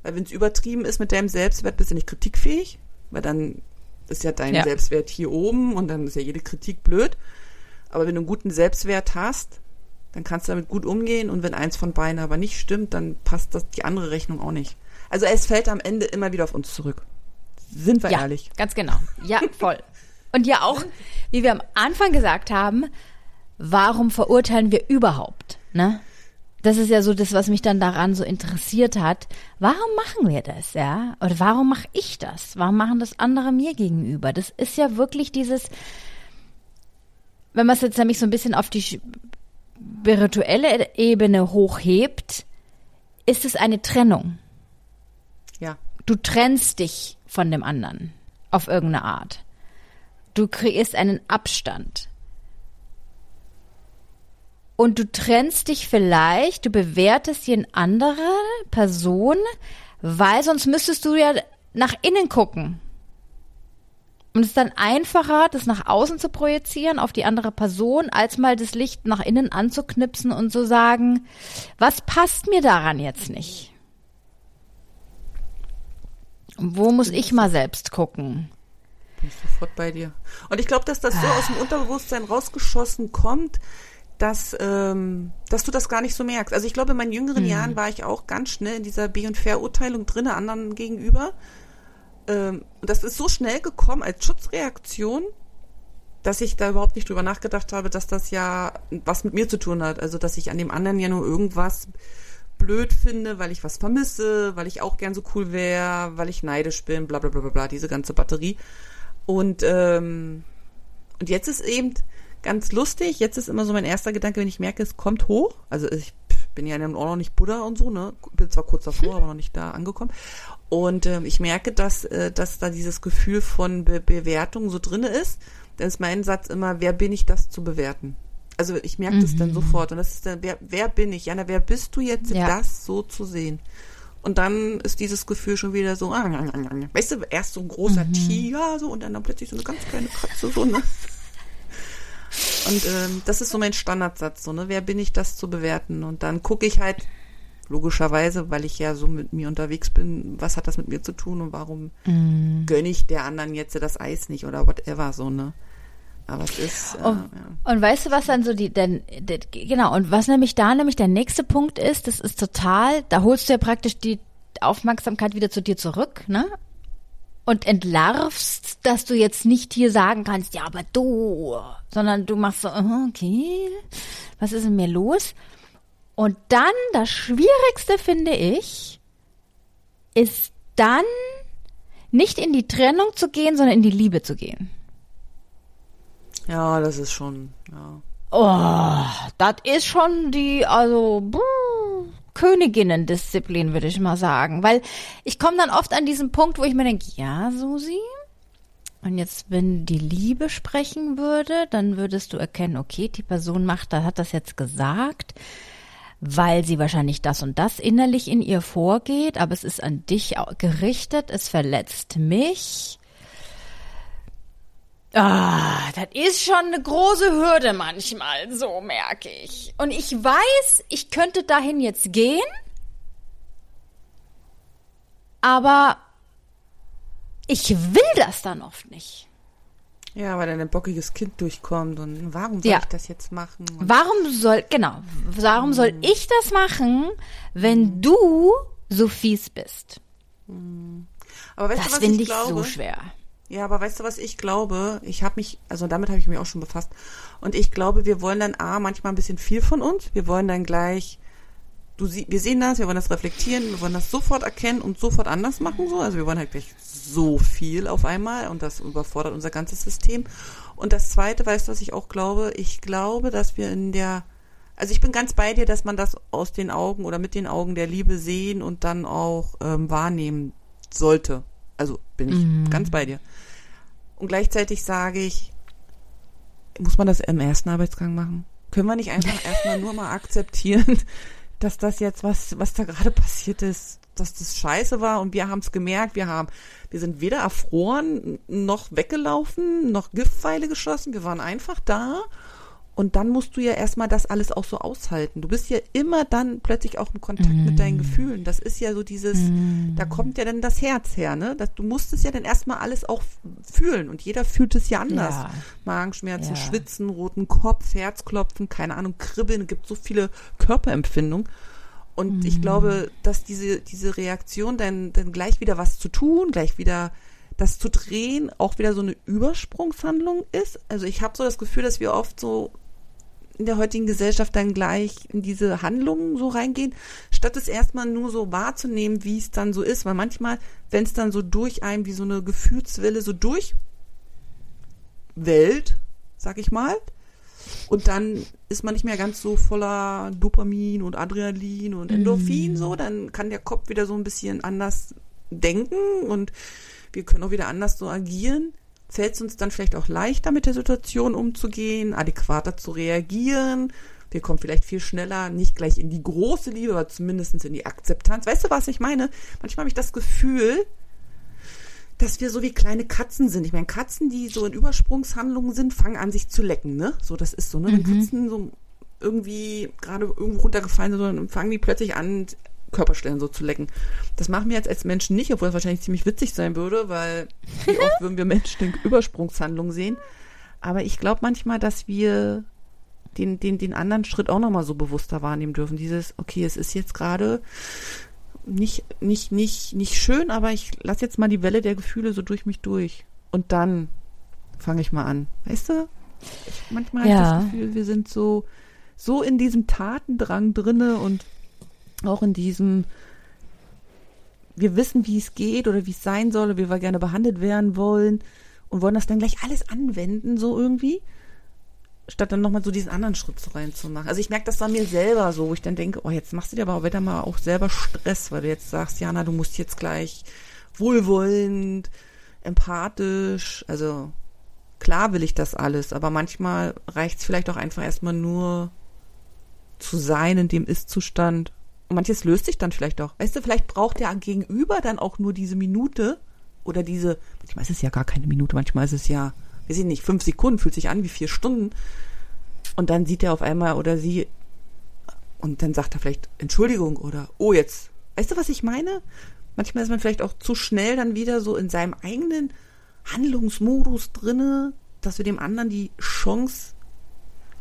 weil wenn es übertrieben ist mit deinem Selbstwert, bist du nicht kritikfähig, weil dann ist ja dein ja. Selbstwert hier oben und dann ist ja jede Kritik blöd. Aber wenn du einen guten Selbstwert hast, dann kannst du damit gut umgehen und wenn eins von beiden aber nicht stimmt, dann passt das die andere Rechnung auch nicht. Also es fällt am Ende immer wieder auf uns zurück. Sind wir ja, ehrlich? Ganz genau. Ja, voll. Und ja auch, wie wir am Anfang gesagt haben, warum verurteilen wir überhaupt? Ne? Das ist ja so das, was mich dann daran so interessiert hat. Warum machen wir das, ja? Oder warum mache ich das? Warum machen das andere mir gegenüber? Das ist ja wirklich dieses, wenn man es jetzt nämlich so ein bisschen auf die spirituelle Ebene hochhebt, ist es eine Trennung. Ja. Du trennst dich von dem anderen auf irgendeine Art. Du kreierst einen Abstand und du trennst dich vielleicht, du bewertest die andere Person, weil sonst müsstest du ja nach innen gucken. Und es ist dann einfacher, das nach außen zu projizieren auf die andere Person, als mal das Licht nach innen anzuknipsen und zu sagen, was passt mir daran jetzt nicht? Wo muss ich mal selbst gucken? Bin ich sofort bei dir. Und ich glaube, dass das so aus dem Unterbewusstsein rausgeschossen kommt, dass, ähm, dass du das gar nicht so merkst. Also ich glaube, in meinen jüngeren mhm. Jahren war ich auch ganz schnell in dieser Be- und Verurteilung drinne anderen gegenüber. Ähm, und das ist so schnell gekommen als Schutzreaktion, dass ich da überhaupt nicht drüber nachgedacht habe, dass das ja was mit mir zu tun hat. Also dass ich an dem anderen ja nur irgendwas blöd finde, weil ich was vermisse, weil ich auch gern so cool wäre, weil ich neidisch bin, bla bla bla bla bla, diese ganze Batterie. Und, ähm, und jetzt ist eben, ganz lustig. Jetzt ist immer so mein erster Gedanke, wenn ich merke, es kommt hoch. Also ich bin ja auch noch nicht Buddha und so, ne? Bin zwar kurz davor, aber noch nicht da angekommen. Und ähm, ich merke, dass, äh, dass da dieses Gefühl von Be Bewertung so drinne ist. Dann ist mein Satz immer, wer bin ich, das zu bewerten? Also ich merke mhm. das dann mhm. sofort. Und das ist dann, wer, wer bin ich? Jana, wer bist du jetzt, ja. das so zu sehen? Und dann ist dieses Gefühl schon wieder so, weißt du, erst so ein großer mhm. Tiger, so, und dann, dann plötzlich so eine ganz kleine Katze, so, ne? Und ähm, das ist so mein Standardsatz, so, ne? Wer bin ich, das zu bewerten? Und dann gucke ich halt, logischerweise, weil ich ja so mit mir unterwegs bin, was hat das mit mir zu tun und warum Mm. gönne ich der anderen jetzt das Eis nicht oder whatever so, ne? Aber es ist, äh, Und, ja. und weißt du, was dann so die, denn, denn, genau, und was nämlich da nämlich der nächste Punkt ist, das ist total, da holst du ja praktisch die Aufmerksamkeit wieder zu dir zurück, ne? Und entlarvst, dass du jetzt nicht hier sagen kannst, ja, aber du, sondern du machst so, okay, was ist in mir los? Und dann, das Schwierigste finde ich, ist dann nicht in die Trennung zu gehen, sondern in die Liebe zu gehen. ja, das ist schon, ja. Oh, das ist schon die, also, Königinnen-Disziplin, würde ich mal sagen. Weil ich komme dann oft an diesen Punkt, wo ich mir denke, ja, Susi, und jetzt, wenn die Liebe sprechen würde, dann würdest du erkennen, okay, die Person macht, hat das jetzt gesagt, weil sie wahrscheinlich das und das innerlich in ihr vorgeht, aber es ist an dich gerichtet, es verletzt mich. Ah, das ist schon eine große Hürde manchmal, so merke ich. Und ich weiß, ich könnte dahin jetzt gehen, aber ich will das dann oft nicht. Ja, weil dann ein bockiges Kind durchkommt und warum soll Ja. ich das jetzt machen? Und Warum soll, genau, warum soll ich das machen, wenn du so fies bist? aber weißt Das finde ich ich glaube? so schwer. Ja, aber weißt du, was ich glaube? Ich habe mich, also damit habe ich mich auch schon befasst. Und ich glaube, wir wollen dann A, manchmal ein bisschen viel von uns. Wir wollen dann gleich, du sie, wir sehen das, wir wollen das reflektieren, wir wollen das sofort erkennen und sofort anders machen, so. Also wir wollen halt gleich so viel auf einmal und das überfordert unser ganzes System. Und das zweite, weißt du, was ich auch glaube? Ich glaube, dass wir in der, also ich bin ganz bei dir, dass man das aus den Augen oder mit den Augen der Liebe sehen und dann auch ähm, wahrnehmen sollte. Also bin ich ganz bei dir. Und gleichzeitig sage ich, muss man das im ersten Arbeitsgang machen? Können wir nicht einfach erstmal nur mal akzeptieren, dass das jetzt, was, was da gerade passiert ist, dass das scheiße war und wir haben es gemerkt, wir haben, wir sind weder erfroren, noch weggelaufen, noch Giftpfeile geschossen, wir waren einfach da und dann musst du ja erstmal das alles auch so aushalten. Du bist ja immer dann plötzlich auch im Kontakt mit deinen Gefühlen. Das ist ja so dieses, da kommt ja dann das Herz her, ne? Das, du musst es ja dann erstmal alles auch fühlen und jeder fühlt es ja anders. Ja. Magenschmerzen, Ja. Schwitzen, roten Kopf, Herzklopfen, keine Ahnung, Kribbeln, es gibt so viele Körperempfindungen. Und ich glaube, dass diese, diese Reaktion dann, dann gleich wieder was zu tun, gleich wieder das zu drehen, auch wieder so eine Übersprungshandlung ist. Also ich habe so das Gefühl, dass wir oft so in der heutigen Gesellschaft dann gleich in diese Handlungen so reingehen, statt es erstmal nur so wahrzunehmen, wie es dann so ist. Weil manchmal, wenn es dann so durch einem wie so eine Gefühlswelle so durch Welt, sag ich mal, und dann ist man nicht mehr ganz so voller Dopamin und Adrenalin und Endorphin so, dann kann der Kopf wieder so ein bisschen anders denken und wir können auch wieder anders so agieren. Fällt es uns dann vielleicht auch leichter, mit der Situation umzugehen, adäquater zu reagieren. Wir kommen vielleicht viel schneller, nicht gleich in die große Liebe, aber zumindest in die Akzeptanz. Weißt du, was ich meine? Manchmal habe ich das Gefühl, dass wir so wie kleine Katzen sind. Ich meine, Katzen, die so in Übersprungshandlungen sind, fangen an, sich zu lecken, ne? So, das ist so, ne? Wenn Katzen so irgendwie gerade irgendwo runtergefallen sind, dann fangen die plötzlich an, Körperstellen so zu lecken. Das machen wir jetzt als Menschen nicht, obwohl es wahrscheinlich ziemlich witzig sein würde, weil wie oft würden wir Menschen in Übersprungshandlungen sehen. Aber ich glaube manchmal, dass wir den, den, den anderen Schritt auch nochmal so bewusster wahrnehmen dürfen. Dieses, okay, es ist jetzt gerade nicht, nicht, nicht, nicht schön, aber ich lasse jetzt mal die Welle der Gefühle so durch mich durch. Und dann fange ich mal an. Weißt du? Ich, manchmal habe Ja. ich das Gefühl, wir sind so, so in diesem Tatendrang drinne und auch in diesem, wir wissen, wie es geht oder wie es sein soll, wie wir gerne behandelt werden wollen und wollen das dann gleich alles anwenden, so irgendwie statt dann nochmal so diesen anderen Schritt so reinzumachen. Also ich merke das bei mir selber so, wo ich dann denke, oh, jetzt machst du dir aber auch wieder mal auch selber Stress, weil du jetzt sagst, Jana, du musst jetzt gleich wohlwollend, empathisch, also klar will ich das alles, aber manchmal reicht es vielleicht auch einfach erstmal nur zu sein in dem Ist-Zustand. Und manches löst sich dann vielleicht auch. Weißt du, vielleicht braucht der Gegenüber dann auch nur diese Minute oder diese, manchmal ist es ja gar keine Minute, manchmal ist es ja, weiß ich nicht, fünf Sekunden, fühlt sich an wie vier Stunden. Und dann sieht er auf einmal oder sie, Und dann sagt er vielleicht Entschuldigung oder oh jetzt. Weißt du, was ich meine? Manchmal ist man vielleicht auch zu schnell dann wieder so in seinem eigenen Handlungsmodus drinne, dass wir dem anderen die Chance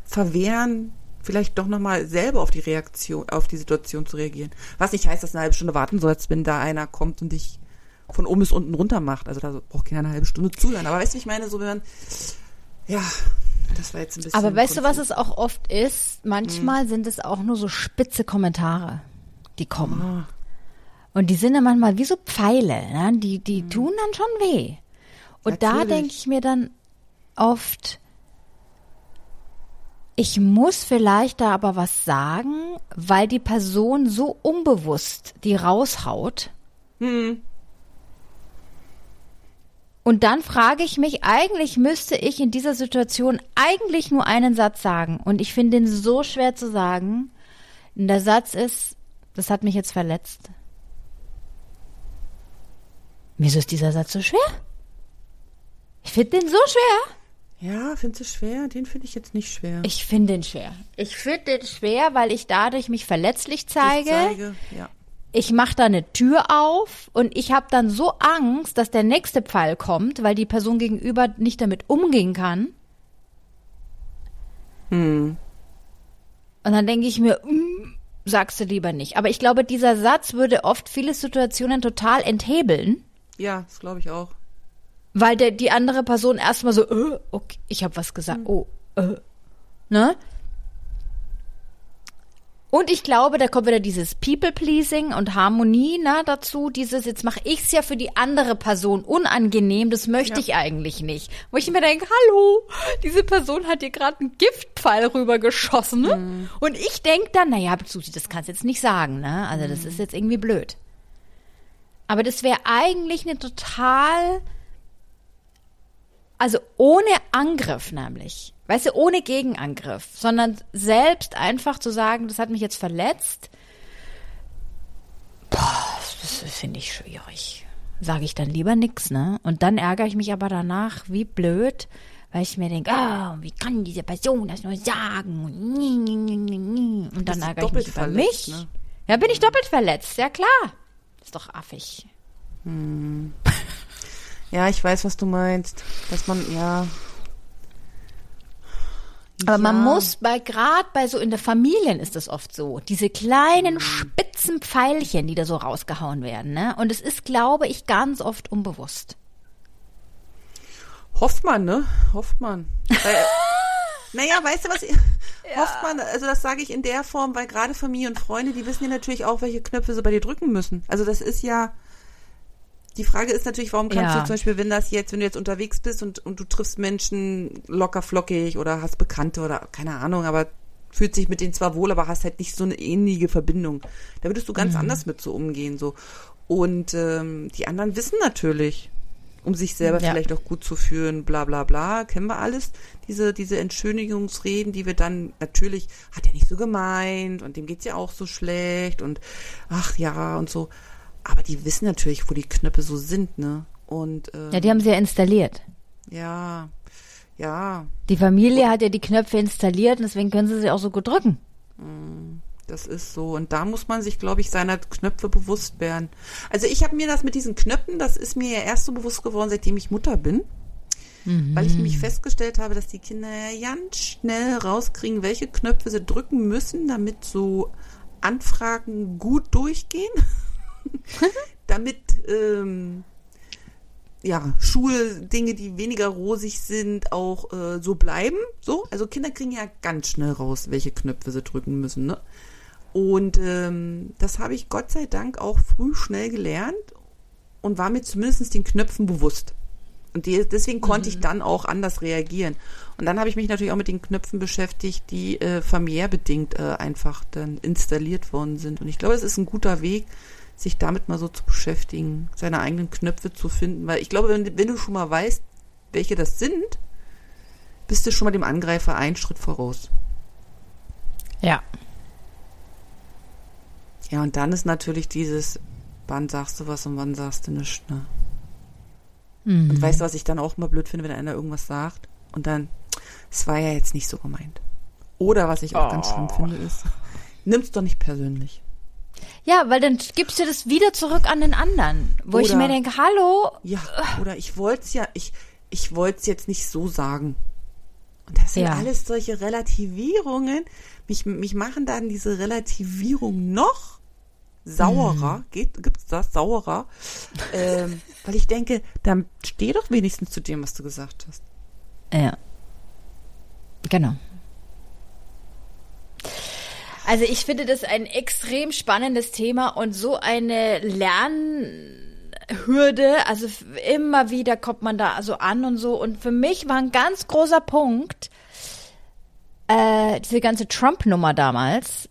verwehren, vielleicht doch nochmal selber auf die Reaktion, auf die Situation zu reagieren. Was nicht heißt, dass du eine halbe Stunde warten sollst, wenn da einer kommt und dich von oben bis unten runter macht. Also da braucht keiner eine halbe Stunde zuhören. Aber weißt du, ich meine, so wenn man, ja, das war jetzt ein bisschen. Aber weißt du, was es auch oft ist? Manchmal hm. sind es auch nur so spitze Kommentare, die kommen. Oh. Und die sind dann manchmal wie so Pfeile, ne? die, die hm. tun dann schon weh. Und Natürlich. da denke ich mir dann oft, ich muss vielleicht da aber was sagen, weil die Person so unbewusst die raushaut. Hm. Und dann frage ich mich, eigentlich müsste ich in dieser Situation eigentlich nur einen Satz sagen. Und ich finde ihn so schwer zu sagen. Und der Satz ist, das hat mich jetzt verletzt. Wieso ist dieser Satz so schwer? Ich finde den so schwer. Ja, findest du schwer? Den finde ich jetzt nicht schwer. Ich finde den schwer. Ich finde den schwer, weil ich dadurch mich verletzlich zeige. Ich zeige ja ich mache da eine Tür auf und ich habe dann so Angst, dass der nächste Pfeil kommt, weil die Person gegenüber nicht damit umgehen kann. Hm. Und dann denke ich mir, mm, sagst du lieber nicht. Aber ich glaube, dieser Satz würde oft viele Situationen total enthebeln. Ja, das glaube ich auch. Weil der, die andere Person erstmal so, äh, okay, ich habe was gesagt, hm. oh, äh, ne? Und ich glaube, da kommt wieder dieses People-Pleasing und Harmonie na, dazu. Dieses, jetzt mache ich es ja für die andere Person unangenehm, das möchte ja. ich eigentlich nicht. Wo ich mir denke, hallo, diese Person hat dir gerade einen Giftpfeil rübergeschossen. Ne? Mhm. Und ich denke dann, naja, Susi, das kannst du jetzt nicht sagen. Ne? Also das mhm. ist jetzt irgendwie blöd. Aber das wäre eigentlich eine total, also ohne Angriff nämlich Weißt du, ohne Gegenangriff, sondern selbst einfach zu sagen, das hat mich jetzt verletzt. Boah, das finde ich schwierig. Sage ich dann lieber nix, ne? Und dann ärgere ich mich aber danach, wie blöd, weil ich mir denke, ah, wie kann diese Person das nur sagen? Und dann ärgere ich mich über mich. Ne? Ja, bin ich doppelt verletzt, ja klar. Ist doch affig. Hm. Ja, ich weiß, was du meinst. Dass man, ja, aber ja. man muss bei gerade bei so in der Familien ist das oft so, diese kleinen mhm. spitzen Pfeilchen, die da so rausgehauen werden, ne? Und es ist, glaube ich, ganz oft unbewusst. Hofft man, ne? Hofft man. Weil, naja, weißt du was? Ja. Hofft man, also das sage ich in der Form, weil gerade Familie und Freunde, die wissen ja natürlich auch, welche Knöpfe sie bei dir drücken müssen. Also das ist ja, die Frage ist natürlich, warum kannst ja. du zum Beispiel, wenn das jetzt, wenn du jetzt unterwegs bist und, und du triffst Menschen locker flockig oder hast Bekannte oder keine Ahnung, aber fühlt sich mit denen zwar wohl, aber hast halt nicht so eine ähnliche Verbindung. Da würdest du ganz mhm. anders mit so umgehen, so. Und ähm, die anderen wissen natürlich, um sich selber ja. vielleicht auch gut zu fühlen, bla bla bla, kennen wir alles, diese, diese Entschönigungsreden, die wir dann, natürlich, hat er nicht so gemeint und dem geht's ja auch so schlecht und ach ja und so. Aber die wissen natürlich, wo die Knöpfe so sind, ne? Und ähm, ja, die haben sie ja installiert. Ja, ja. Die Familie hat ja die Knöpfe installiert und deswegen können sie sie auch so gut drücken. Mm, das ist so. Und da muss man sich, glaube ich, seiner Knöpfe bewusst werden. Also ich habe mir das mit diesen Knöpfen, das ist mir ja erst so bewusst geworden, seitdem ich Mutter bin. Mhm. Weil ich nämlich festgestellt habe, dass die Kinder ja ganz schnell rauskriegen, welche Knöpfe sie drücken müssen, damit so Anfragen gut durchgehen. damit ähm, ja, Schuldinge, die weniger rosig sind, auch äh, so bleiben. So, also Kinder kriegen ja ganz schnell raus, welche Knöpfe sie drücken müssen. Ne? Und ähm, das habe ich Gott sei Dank auch früh schnell gelernt und war mir zumindest den Knöpfen bewusst. Und die, deswegen konnte mhm. ich dann auch anders reagieren. Und dann habe ich mich natürlich auch mit den Knöpfen beschäftigt, die äh, familiär bedingt äh, einfach dann installiert worden sind. Und ich glaube, es ist ein guter Weg, sich damit mal so zu beschäftigen, seine eigenen Knöpfe zu finden. Weil ich glaube, wenn, wenn du schon mal weißt, welche das sind, bist du schon mal dem Angreifer einen Schritt voraus. Ja. Ja, und dann ist natürlich dieses, wann sagst du was und wann sagst du nichts, ne? Mhm. Und weißt du, was ich dann auch mal blöd finde, wenn einer irgendwas sagt und dann, es war ja jetzt nicht so gemeint. Oder was ich auch oh. ganz schlimm finde, ist, nimm's doch nicht persönlich. Ja, weil dann gibst du das wieder zurück an den anderen, wo ich Oder- mir denke, hallo, Ja, oder ich wollt's ja, ich, ich wollt's jetzt nicht so sagen. Und das sind Ja. alles solche Relativierungen. Mich, mich machen dann diese Relativierung noch saurer. Geht, gibt's das? Saurer. ähm, weil ich denke, dann steh doch wenigstens zu dem, was du gesagt hast. Ja. Genau. Also ich finde das ein extrem spannendes Thema und so eine Lernhürde. Also immer wieder kommt man da so an und so. Und für mich war ein ganz großer Punkt äh, diese ganze Trump-Nummer damals.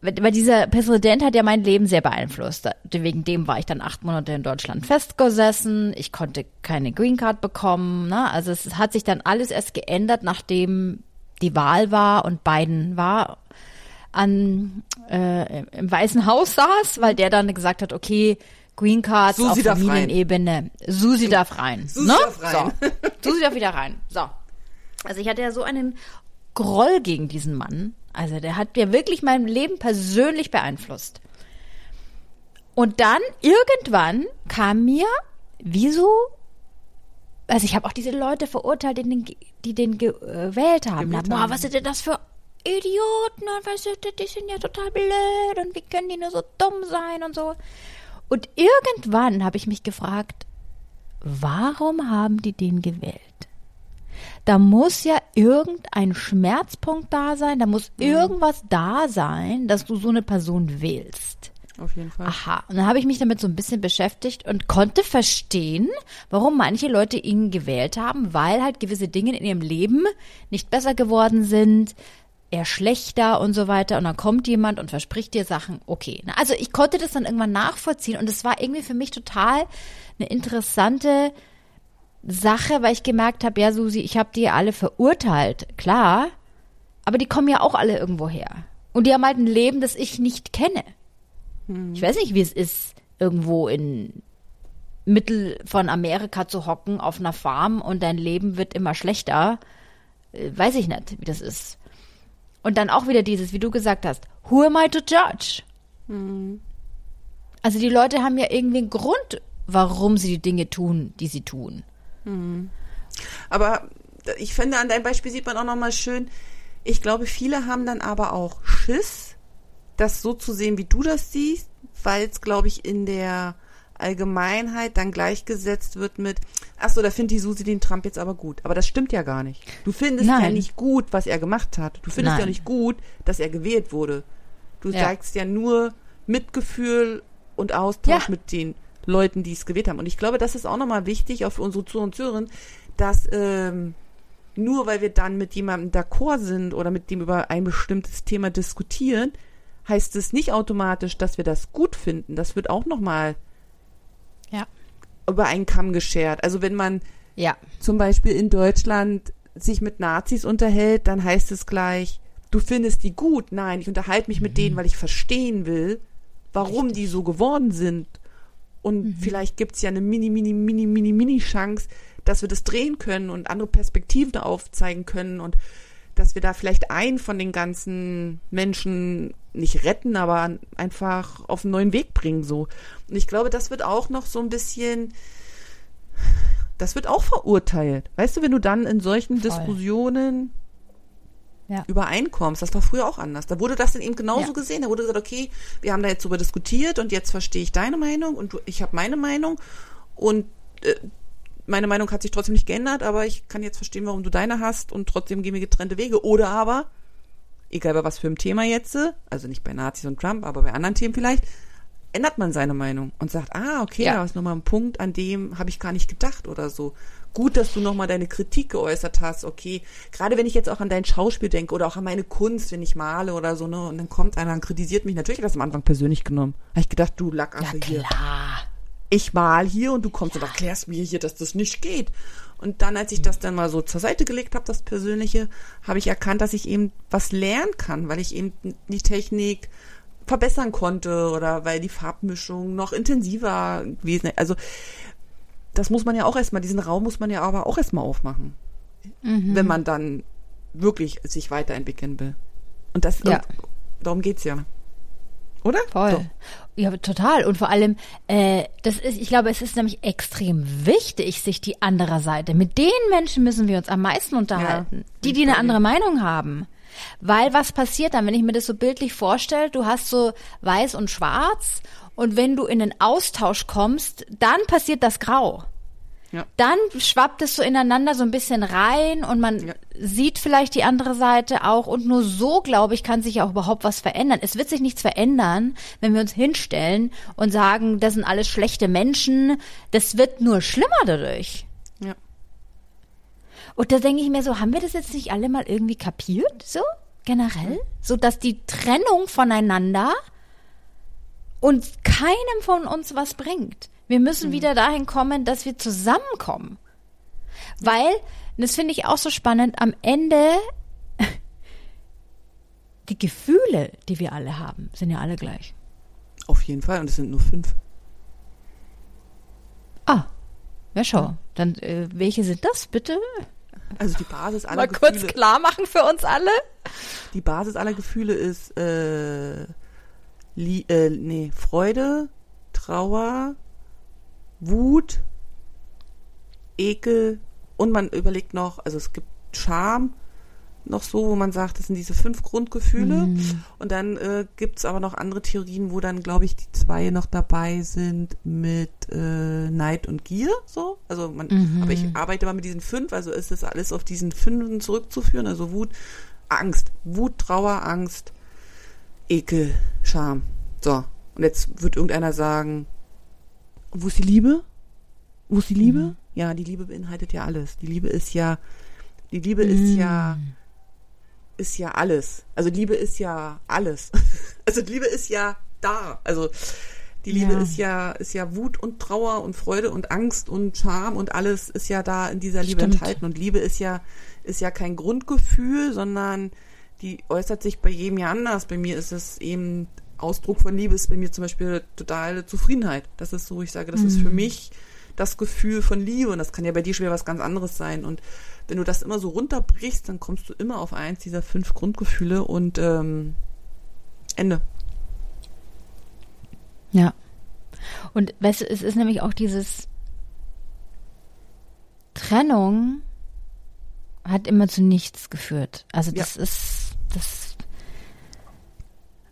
Weil dieser Präsident hat ja mein Leben sehr beeinflusst. Wegen dem war ich dann acht Monate in Deutschland festgesessen. Ich konnte keine Green Card bekommen. Ne? Also es hat sich dann alles erst geändert, nachdem die Wahl war und Biden war an äh, im Weißen Haus saß, weil der dann gesagt hat, okay, Green Cards Susi auf. Familienebene. Susi darf rein. Susi ne? darf rein. So. Susi darf wieder rein. So. Also ich hatte ja so einen Groll gegen diesen Mann. Also der hat ja wirklich mein Leben persönlich beeinflusst. Und dann irgendwann kam mir, wieso, also ich habe auch diese Leute verurteilt, die den, die den gewählt haben. Na, boah, was sind denn das für Idioten und weißt du, die sind ja total blöd und wie können die nur so dumm sein und so. Und irgendwann habe ich mich gefragt, warum haben die den gewählt? Da muss ja irgendein Schmerzpunkt da sein, da muss irgendwas da sein, dass du so eine Person wählst. Auf jeden Fall. Aha, und dann habe ich mich damit so ein bisschen beschäftigt und konnte verstehen, warum manche Leute ihn gewählt haben, weil halt gewisse Dinge in ihrem Leben nicht besser geworden sind, eher schlechter und so weiter. Und dann kommt jemand und verspricht dir Sachen, okay. Na, Also ich konnte das dann irgendwann nachvollziehen und es war irgendwie für mich total eine interessante Sache, weil ich gemerkt habe, ja, Susi, ich habe die alle verurteilt, klar, aber die kommen ja auch alle irgendwo her. Und die haben halt ein Leben, das ich nicht kenne. Ich weiß nicht, wie es ist, irgendwo in Mittel von Amerika zu hocken auf einer Farm und dein Leben wird immer schlechter. Äh, Weiß ich nicht, wie das ist. Und dann auch wieder dieses, wie du gesagt hast, who am I to judge? Also die Leute haben ja irgendwie einen Grund, warum sie die Dinge tun, die sie tun. Aber ich finde, an deinem Beispiel sieht man auch nochmal schön, ich glaube, viele haben dann aber auch Schiss, das so zu sehen, wie du das siehst, weil es, glaube ich, in der Allgemeinheit dann gleichgesetzt wird mit, ach so, da findet die Susi den Trump jetzt aber gut. Aber das stimmt ja gar nicht. Du findest ja Nein. nicht gut, was er gemacht hat. Du findest ja Nein. nicht gut, dass er gewählt wurde. Du Ja. zeigst ja nur Mitgefühl und Austausch Ja. mit den Leuten, die es gewählt haben. Und ich glaube, das ist auch nochmal wichtig, auch für unsere Zuhörer und Zuhörerinnen, dass ähm, nur weil wir dann mit jemandem d'accord sind oder mit dem über ein bestimmtes Thema diskutieren, heißt es nicht automatisch, dass wir das gut finden. Das wird auch nochmal Ja. Über einen Kamm geschert. Also wenn man Ja. zum Beispiel in Deutschland sich mit Nazis unterhält, dann heißt es gleich, du findest die gut. Nein, ich unterhalte mich mit denen, weil ich verstehen will, warum die so geworden sind. Und vielleicht gibt's ja eine mini, mini, mini, mini, mini Chance, dass wir das drehen können und andere Perspektiven aufzeigen können und dass wir da vielleicht einen von den ganzen Menschen nicht retten, aber einfach auf einen neuen Weg bringen, so. Und ich glaube, das wird auch noch so ein bisschen, das wird auch verurteilt. Weißt du, wenn du dann in solchen Voll. Diskussionen Ja. übereinkommst, das war früher auch anders. Da wurde das dann eben genauso Ja. gesehen. Da wurde gesagt, okay, wir haben da jetzt drüber diskutiert und jetzt verstehe ich deine Meinung und du, ich habe meine Meinung und äh, meine Meinung hat sich trotzdem nicht geändert, aber ich kann jetzt verstehen, warum du deine hast und trotzdem gehen wir getrennte Wege. Oder aber, egal bei was für einem Thema jetzt, also nicht bei Nazis und Trump, aber bei anderen Themen vielleicht, ändert man seine Meinung und sagt, ah, okay, Ja. da ist nochmal ein Punkt, an dem habe ich gar nicht gedacht oder so. Gut, dass du nochmal deine Kritik geäußert hast, okay. Gerade wenn ich jetzt auch an dein Schauspiel denke oder auch an meine Kunst, wenn ich male oder so, ne, und dann kommt einer und kritisiert mich, natürlich hat das am Anfang persönlich genommen. Habe ich gedacht, du Ja, Lackaffe hier klar. Ich mal hier und du kommst und erklärst mir hier, dass das nicht geht. Und dann, als ich das dann mal so zur Seite gelegt habe, das Persönliche, habe ich erkannt, dass ich eben was lernen kann, weil ich eben die Technik verbessern konnte oder weil die Farbmischung noch intensiver gewesen ist. Also das muss man ja auch erstmal, diesen Raum muss man ja aber auch erstmal aufmachen, wenn man dann wirklich sich weiterentwickeln will. Und das, Ja. Darum geht's ja. Oder? Voll. So. Ja, total. Und vor allem, äh, das ist, ich glaube, es ist nämlich extrem wichtig, sich die andere Seite. Mit den Menschen müssen wir uns am meisten unterhalten. Ja, die, die eine andere Meinung haben. Weil was passiert dann, wenn ich mir das so bildlich vorstelle, du hast so weiß und schwarz und wenn du in den Austausch kommst, dann passiert das Grau. Ja. Dann schwappt es so ineinander so ein bisschen rein und man Ja. sieht vielleicht die andere Seite auch und nur so, glaube ich, kann sich auch überhaupt was verändern. Es wird sich nichts verändern, wenn wir uns hinstellen und sagen, das sind alles schlechte Menschen. Das wird nur schlimmer dadurch. Ja. Und da denke ich mir so, haben wir das jetzt nicht alle mal irgendwie kapiert, so generell? So, dass die Trennung voneinander uns keinem von uns was bringt. Wir müssen wieder dahin kommen, dass wir zusammenkommen. Weil, und das finde ich auch so spannend, am Ende die Gefühle, die wir alle haben, sind ja alle gleich. Auf jeden Fall. Und es sind nur fünf. Ah, ja schau. Dann, äh, welche sind das, bitte? Also die Basis aller Mal kurz Gefühle. klar machen für uns alle. Die Basis aller Gefühle ist äh, Lie äh, nee, Freude, Trauer, Wut, Ekel und man überlegt noch, also es gibt Scham noch so, wo man sagt, das sind diese fünf Grundgefühle. Und dann äh, gibt's aber noch andere Theorien, wo dann, glaube ich, die zwei noch dabei sind mit äh, Neid und Gier. So, also man, aber ich arbeite mal mit diesen fünf, also ist das alles auf diesen fünf zurückzuführen, also Wut, Angst, Wut, Trauer, Angst, Ekel, Scham. So, und jetzt wird irgendeiner sagen, wo ist die Liebe? Wo ist die Liebe? Ja, die Liebe beinhaltet ja alles. Die Liebe ist ja, die Liebe ist ja, ist ja alles. Also Liebe ist ja alles. Also Liebe ist ja da. Also die Liebe Ja. ist ja, ist ja Wut und Trauer und Freude und Angst und Scham und alles ist ja da in dieser Liebe Stimmt. enthalten. Und Liebe ist ja, ist ja kein Grundgefühl, sondern die äußert sich bei jedem ja anders. Bei mir ist es eben Ausdruck von Liebe ist bei mir zum Beispiel totale Zufriedenheit. Das ist so, ich sage, das ist für mich das Gefühl von Liebe und das kann ja bei dir schwer was ganz anderes sein. Und wenn du das immer so runterbrichst, dann kommst du immer auf eins dieser fünf Grundgefühle und ähm, Ende. Ja. Und weißt du, es ist nämlich auch dieses Trennung hat immer zu nichts geführt. Also das ist das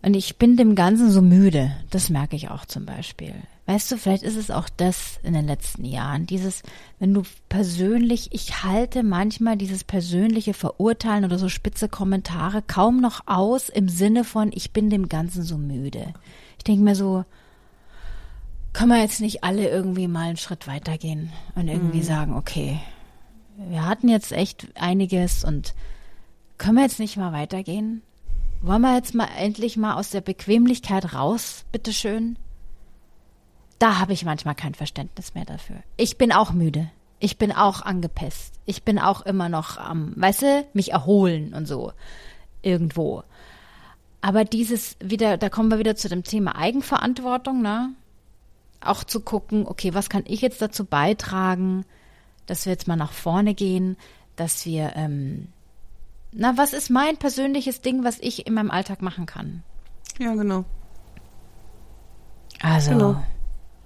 und ich bin dem Ganzen so müde. Das merke ich auch zum Beispiel. Weißt du, vielleicht ist es auch das in den letzten Jahren. Dieses, wenn du persönlich, ich halte manchmal dieses persönliche Verurteilen oder so spitze Kommentare kaum noch aus im Sinne von, ich bin dem Ganzen so müde. Ich denke mir so, können wir jetzt nicht alle irgendwie mal einen Schritt weitergehen und irgendwie sagen, okay, wir hatten jetzt echt einiges und können wir jetzt nicht mal weitergehen? Wollen wir jetzt mal endlich mal aus der Bequemlichkeit raus, bitteschön? Da habe ich manchmal kein Verständnis mehr dafür. Ich bin auch müde. Ich bin auch angepisst. Ich bin auch immer noch am, weißt du, mich erholen und so. Irgendwo. Aber dieses wieder, da kommen wir wieder zu dem Thema Eigenverantwortung, ne? Auch zu gucken, okay, was kann ich jetzt dazu beitragen, dass wir jetzt mal nach vorne gehen, dass wir, ähm, na, was ist mein persönliches Ding, was ich in meinem Alltag machen kann? Ja, genau. Also, Genau.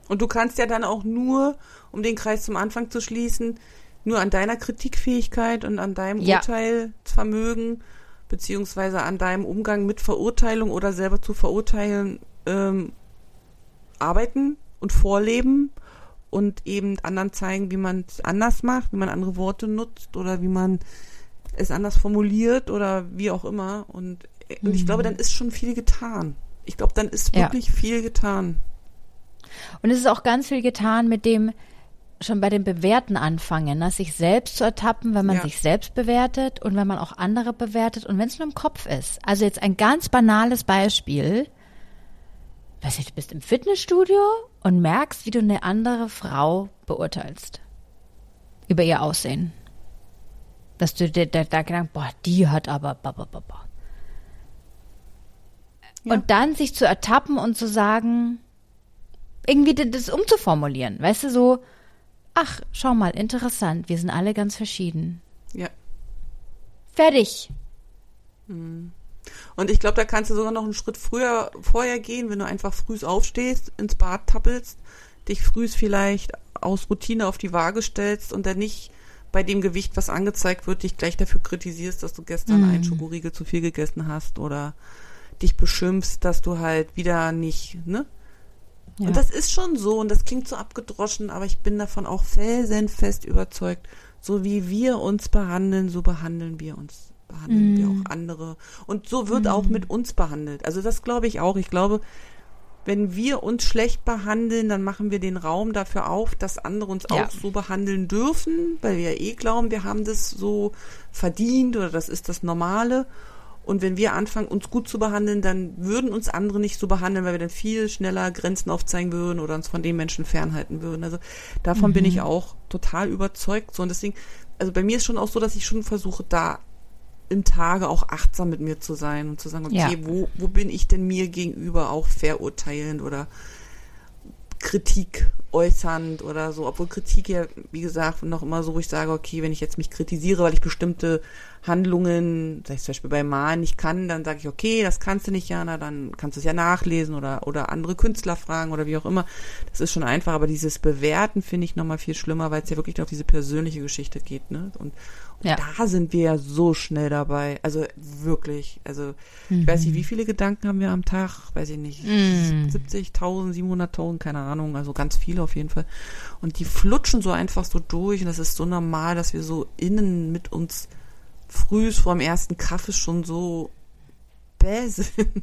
Und du kannst ja dann auch nur, um den Kreis zum Anfang zu schließen, nur an deiner Kritikfähigkeit und an deinem Ja. Urteilsvermögen beziehungsweise an deinem Umgang mit Verurteilung oder selber zu verurteilen ähm, arbeiten und vorleben und eben anderen zeigen, wie man es anders macht, wie man andere Worte nutzt oder wie man es anders formuliert oder wie auch immer. Und, und ich glaube, dann ist schon viel getan. Ich glaube, dann ist Ja. wirklich viel getan. Und es ist auch ganz viel getan mit dem schon bei dem Bewerten anfangen, ne? sich selbst zu ertappen, wenn man Ja. sich selbst bewertet und wenn man auch andere bewertet und wenn es nur im Kopf ist. Also jetzt ein ganz banales Beispiel. Weiß nicht, du bist im Fitnessstudio und merkst, wie du eine andere Frau beurteilst. Über ihr Aussehen. Dass du dir da, da gedacht, boah, die hat aber, ba, ba, ba, ba. Ja. Und dann sich zu ertappen und zu sagen, irgendwie das umzuformulieren. Weißt du, so, ach, schau mal, interessant, wir sind alle ganz verschieden. Ja. Fertig. Und ich glaube, da kannst du sogar noch einen Schritt früher vorher gehen, wenn du einfach früh aufstehst, ins Bad tappelst, dich früh vielleicht aus Routine auf die Waage stellst und dann nicht bei dem Gewicht, was angezeigt wird, dich gleich dafür kritisierst, dass du gestern mm. einen Schokoriegel zu viel gegessen hast oder dich beschimpfst, dass du halt wieder nicht, ne? Ja. Und das ist schon so und das klingt so abgedroschen, aber ich bin davon auch felsenfest überzeugt, so wie wir uns behandeln, so behandeln wir uns, behandeln mm. wir auch andere. Und so wird mm. auch mit uns behandelt. Also das glaube ich auch. Ich glaube, wenn wir uns schlecht behandeln, dann machen wir den Raum dafür auf, dass andere uns ja. auch so behandeln dürfen, weil wir ja eh glauben, wir haben das so verdient oder das ist das Normale. Und wenn wir anfangen, uns gut zu behandeln, dann würden uns andere nicht so behandeln, weil wir dann viel schneller Grenzen aufzeigen würden oder uns von den Menschen fernhalten würden. Also davon mhm. bin ich auch total überzeugt. So und deswegen, also bei mir ist schon auch so, dass ich schon versuche, da im Tage auch achtsam mit mir zu sein und zu sagen, okay, ja. wo, wo bin ich denn mir gegenüber auch verurteilend oder Kritik äußernd oder so, obwohl Kritik ja, wie gesagt, noch immer so, wo ich sage, okay, wenn ich jetzt mich kritisiere, weil ich bestimmte Handlungen, sag ich zum Beispiel beim Malen nicht kann, dann sage ich, okay, das kannst du nicht, Jana, dann kannst du es ja nachlesen oder, oder andere Künstler fragen oder wie auch immer. Das ist schon einfach, aber dieses Bewerten finde ich nochmal viel schlimmer, weil es ja wirklich auf diese persönliche Geschichte geht, ne? Und, ja. Da sind wir ja so schnell dabei. Also wirklich. Also mhm. ich weiß nicht, wie viele Gedanken haben wir am Tag? Weiß ich nicht. Mhm. 70.000, 700.000, keine Ahnung. Also ganz viele auf jeden Fall. Und die flutschen so einfach so durch. Und das ist so normal, dass wir so innen mit uns frühs vor dem ersten Kaffee schon so bäh sind.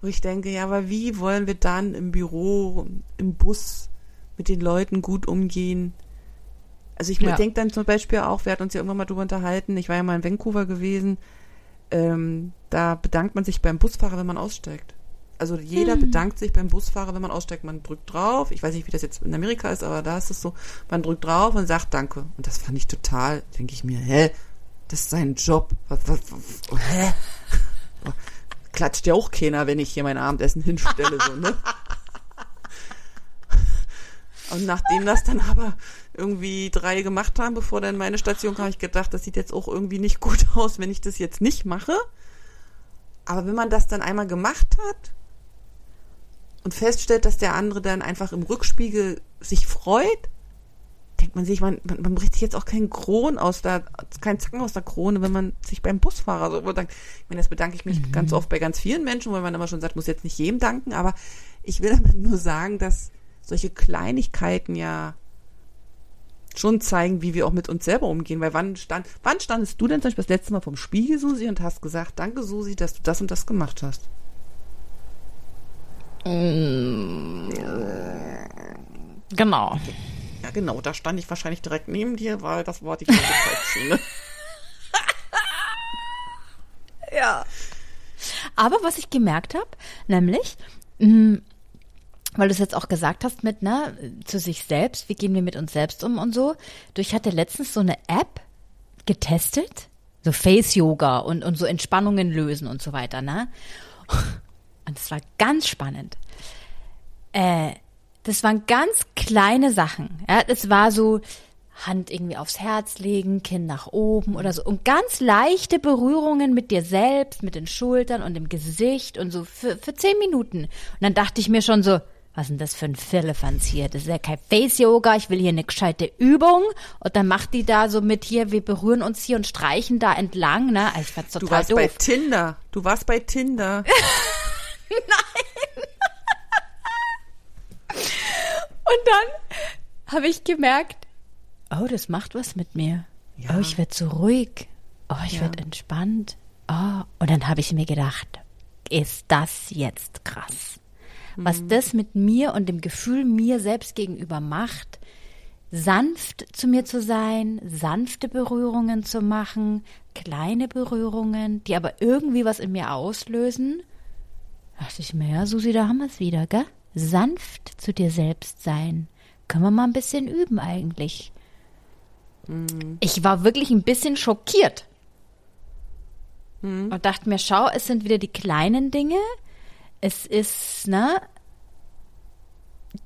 Wo ich denke, ja, aber wie wollen wir dann im Büro, im Bus mit den Leuten gut umgehen? Also ich ja. denke dann zum Beispiel auch, wir hatten uns ja irgendwann mal drüber unterhalten, ich war ja mal in Vancouver gewesen, ähm, da bedankt man sich beim Busfahrer, wenn man aussteigt. Also jeder hm. bedankt sich beim Busfahrer, wenn man aussteigt. Man drückt drauf. Ich weiß nicht, wie das jetzt in Amerika ist, aber da ist es so. Man drückt drauf und sagt Danke. Und das fand ich total, denke ich mir, hä? Das ist sein Job. Was, was, was, hä? Klatscht ja auch keiner, wenn ich hier mein Abendessen hinstelle, so, ne? Und nachdem das dann aber irgendwie drei gemacht haben, bevor dann meine Station kam, ich gedacht, das sieht jetzt auch irgendwie nicht gut aus, wenn ich das jetzt nicht mache. Aber wenn man das dann einmal gemacht hat und feststellt, dass der andere dann einfach im Rückspiegel sich freut, denkt man sich, man, man, man bricht sich jetzt auch keinen Kron aus der, keinen Zacken aus der Krone, wenn man sich beim Busfahrer so bedankt. Ich meine, das bedanke ich mich mhm. ganz oft bei ganz vielen Menschen, weil man immer schon sagt, muss jetzt nicht jedem danken, aber ich will damit nur sagen, dass solche Kleinigkeiten ja schon zeigen, wie wir auch mit uns selber umgehen. Weil wann stand, wann standest du denn zum Beispiel das letzte Mal vom Spiegel, Susi, und hast gesagt, danke, Susi, dass du das und das gemacht hast? Mm. Genau. Ja, genau, da stand ich wahrscheinlich direkt neben dir, weil das war die Zeitschiene. ja. Aber was ich gemerkt habe, nämlich, mh, mm, weil du es jetzt auch gesagt hast mit, ne, zu sich selbst, wie gehen wir mit uns selbst um und so. Du, ich hatte letztens so eine App getestet, so Face-Yoga und, und so Entspannungen lösen und so weiter, ne? Und es war ganz spannend. Äh, das waren ganz kleine Sachen. Ja, das war so Hand irgendwie aufs Herz legen, Kinn nach oben oder so und ganz leichte Berührungen mit dir selbst, mit den Schultern und dem Gesicht und so für, für zehn Minuten. Und dann dachte ich mir schon so, was denn das für ein Firlefanz hier? Das ist ja kein Face-Yoga, ich will hier eine gescheite Übung. Und dann macht die da so mit hier, wir berühren uns hier und streichen da entlang, ne? Also ich fand's total Du warst doof. bei Tinder. Du warst bei Tinder. Nein. und dann habe ich gemerkt, oh, das macht was mit mir. Ja. Oh, ich werde so ruhig. Oh, ich ja. werde entspannt. Oh, und dann habe ich mir gedacht, ist das jetzt krass? Was mhm. das mit mir und dem Gefühl mir selbst gegenüber macht, sanft zu mir zu sein, sanfte Berührungen zu machen, kleine Berührungen, die aber irgendwie was in mir auslösen. dachte ich mir, ja, Susi, da haben wir es wieder, gell? Sanft zu dir selbst sein. Können wir mal ein bisschen üben eigentlich. Mhm. Ich war wirklich ein bisschen schockiert. Mhm. Und dachte mir, schau, es sind wieder die kleinen Dinge, es ist, ne,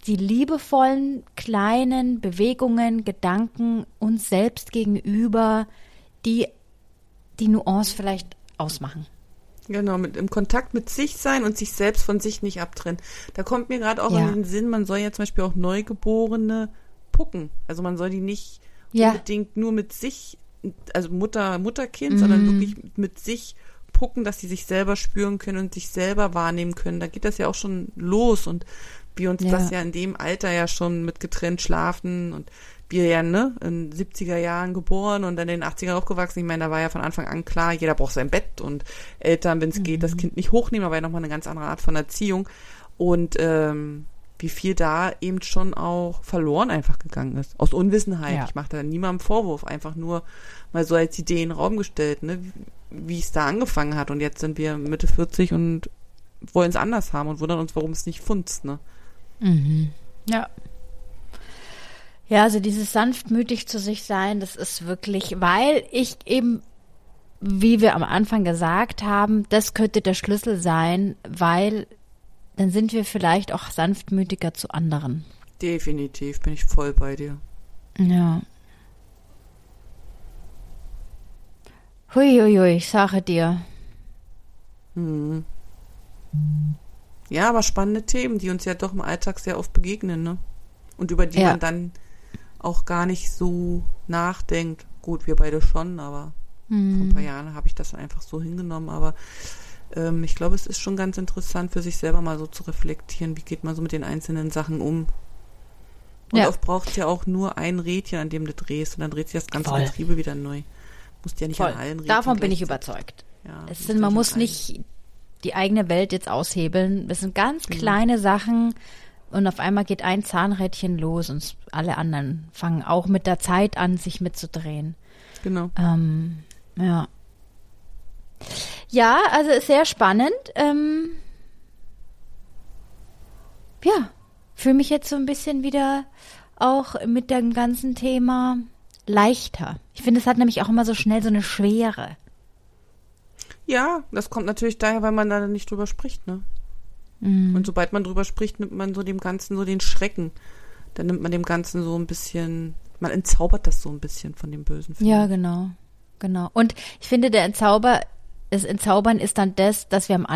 die liebevollen kleinen Bewegungen, Gedanken uns selbst gegenüber, die die Nuance vielleicht ausmachen. Genau, mit im Kontakt mit sich sein und sich selbst von sich nicht abtrennen. Da kommt mir gerade auch Ja. in den Sinn, man soll ja zum Beispiel auch Neugeborene pucken. Also man soll die nicht Ja. unbedingt nur mit sich, also Mutter, Mutterkind, sondern Mhm. wirklich mit sich pucken, dass sie sich selber spüren können und sich selber wahrnehmen können. Da geht das ja auch schon los und wir uns Ja. das ja in dem Alter ja schon mit getrennt schlafen und wir ja, ne, in 70er Jahren geboren und dann in den 80er aufgewachsen. Ich meine, da war ja von Anfang an klar, jeder braucht sein Bett und Eltern, wenn es geht, das Kind nicht hochnehmen, aber ja nochmal eine ganz andere Art von Erziehung. Und ähm, wie viel da eben schon auch verloren einfach gegangen ist. Aus Unwissenheit. Ja. Ich mache da niemandem Vorwurf, einfach nur mal so als Idee in den Raum gestellt, ne, wie es da angefangen hat. Und jetzt sind wir Mitte 40 und wollen es anders haben und wundern uns, warum es nicht funzt, ne? Mhm. Ja. Ja, also dieses sanftmütig zu sich sein, das ist wirklich, weil ich eben, wie wir am Anfang gesagt haben, das könnte der Schlüssel sein, weil dann sind wir vielleicht auch sanftmütiger zu anderen. Definitiv, bin ich voll bei dir. Ja. Huiuiui, ich sage dir. Mhm. Ja, aber spannende Themen, die uns ja doch im Alltag sehr oft begegnen, ne? Und über die Ja. man dann auch gar nicht so nachdenkt. Gut, wir beide schon, aber vor ein Hm. paar Jahren habe ich das einfach so hingenommen. Aber ähm, ich glaube, es ist schon ganz interessant für sich selber mal so zu reflektieren, wie geht man so mit den einzelnen Sachen um. Und Ja. oft braucht es ja auch nur ein Rädchen, an dem du drehst und dann dreht sich das ganze Voll. Getriebe wieder neu. Musst ja nicht Voll. an allen Rädchen Davon bin ich überzeugt. Ja, Es sind, man an muss nicht die eigene Welt jetzt aushebeln. Das sind ganz Genau. kleine Sachen und auf einmal geht ein Zahnrädchen los und alle anderen fangen auch mit der Zeit an, sich mitzudrehen. Genau. Ähm, ja. Ja, also ist sehr spannend. Ähm, ja, fühle mich jetzt so ein bisschen wieder auch mit dem ganzen Thema leichter. Ich finde, es hat nämlich auch immer so schnell so eine Schwere. Ja, das kommt natürlich daher, weil man da nicht drüber spricht, ne? Mhm. Und sobald man drüber spricht, nimmt man so dem Ganzen so den Schrecken. Dann nimmt man dem Ganzen so ein bisschen, man entzaubert das so ein bisschen von dem Bösen. Ja, genau. Genau. Und ich finde, der Entzauber, das Entzaubern ist dann das, dass wir am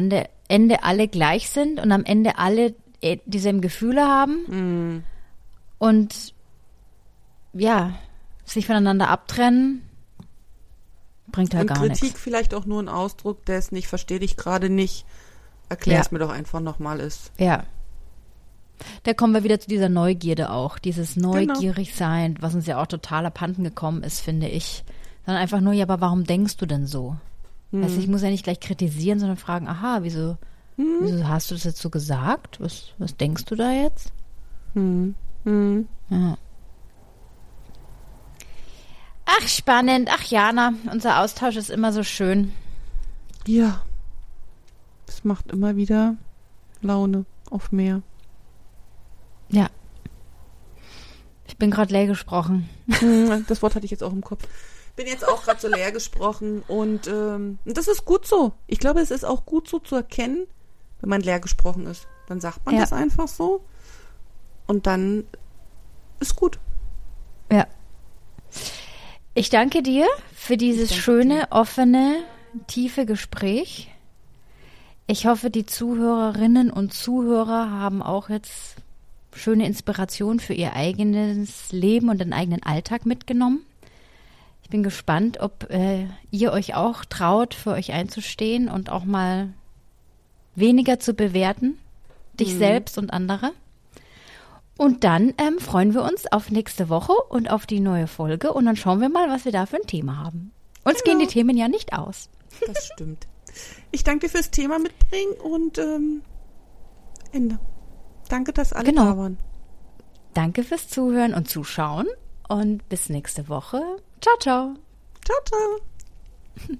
Ende alle gleich sind und am Ende alle äh, dieselben Gefühle haben Mm, und ja, sich voneinander abtrennen, bringt halt Und gar Kritik nichts. vielleicht auch nur ein Ausdruck dessen, ich verstehe dich gerade nicht, erklär Ja. es mir doch einfach nochmal ist. Ja. Da kommen wir wieder zu dieser Neugierde auch, dieses Genau. neugierig sein, was uns ja auch total abhanden gekommen ist, finde ich. Sondern einfach nur, ja, aber warum denkst du denn so? Hm. Also ich muss ja nicht gleich kritisieren, sondern fragen, aha, wieso, Hm. wieso hast du das jetzt so gesagt? Was, was denkst du da jetzt? Hm. Hm. Ja. Ach, spannend. Ach, Jana, unser Austausch ist immer so schön. Ja. Es macht immer wieder Laune auf mehr. Ja. Ich bin gerade leer gesprochen. Hm, Das Wort hatte ich jetzt auch im Kopf. Bin jetzt auch gerade so leer gesprochen und ähm, das ist gut so. Ich glaube, es ist auch gut so zu erkennen, wenn man leer gesprochen ist. Dann sagt man Ja. das einfach so und dann ist gut. Ja. Ich danke dir für dieses schöne, offene, tiefe Gespräch. Ich hoffe, die Zuhörerinnen und Zuhörer haben auch jetzt schöne Inspiration für ihr eigenes Leben und den eigenen Alltag mitgenommen. Ich bin gespannt, ob äh, ihr euch auch traut, für euch einzustehen und auch mal weniger zu bewerten, dich selbst und andere. Und dann ähm, freuen wir uns auf nächste Woche und auf die neue Folge und dann schauen wir mal, was wir da für ein Thema haben. Uns Genau. gehen die Themen ja nicht aus. Das stimmt. Ich danke dir fürs Thema mitbringen und ähm, Ende. Danke, dass alle Genau. da waren. Danke fürs Zuhören und Zuschauen und bis nächste Woche. Ciao, ciao. Ciao, ciao.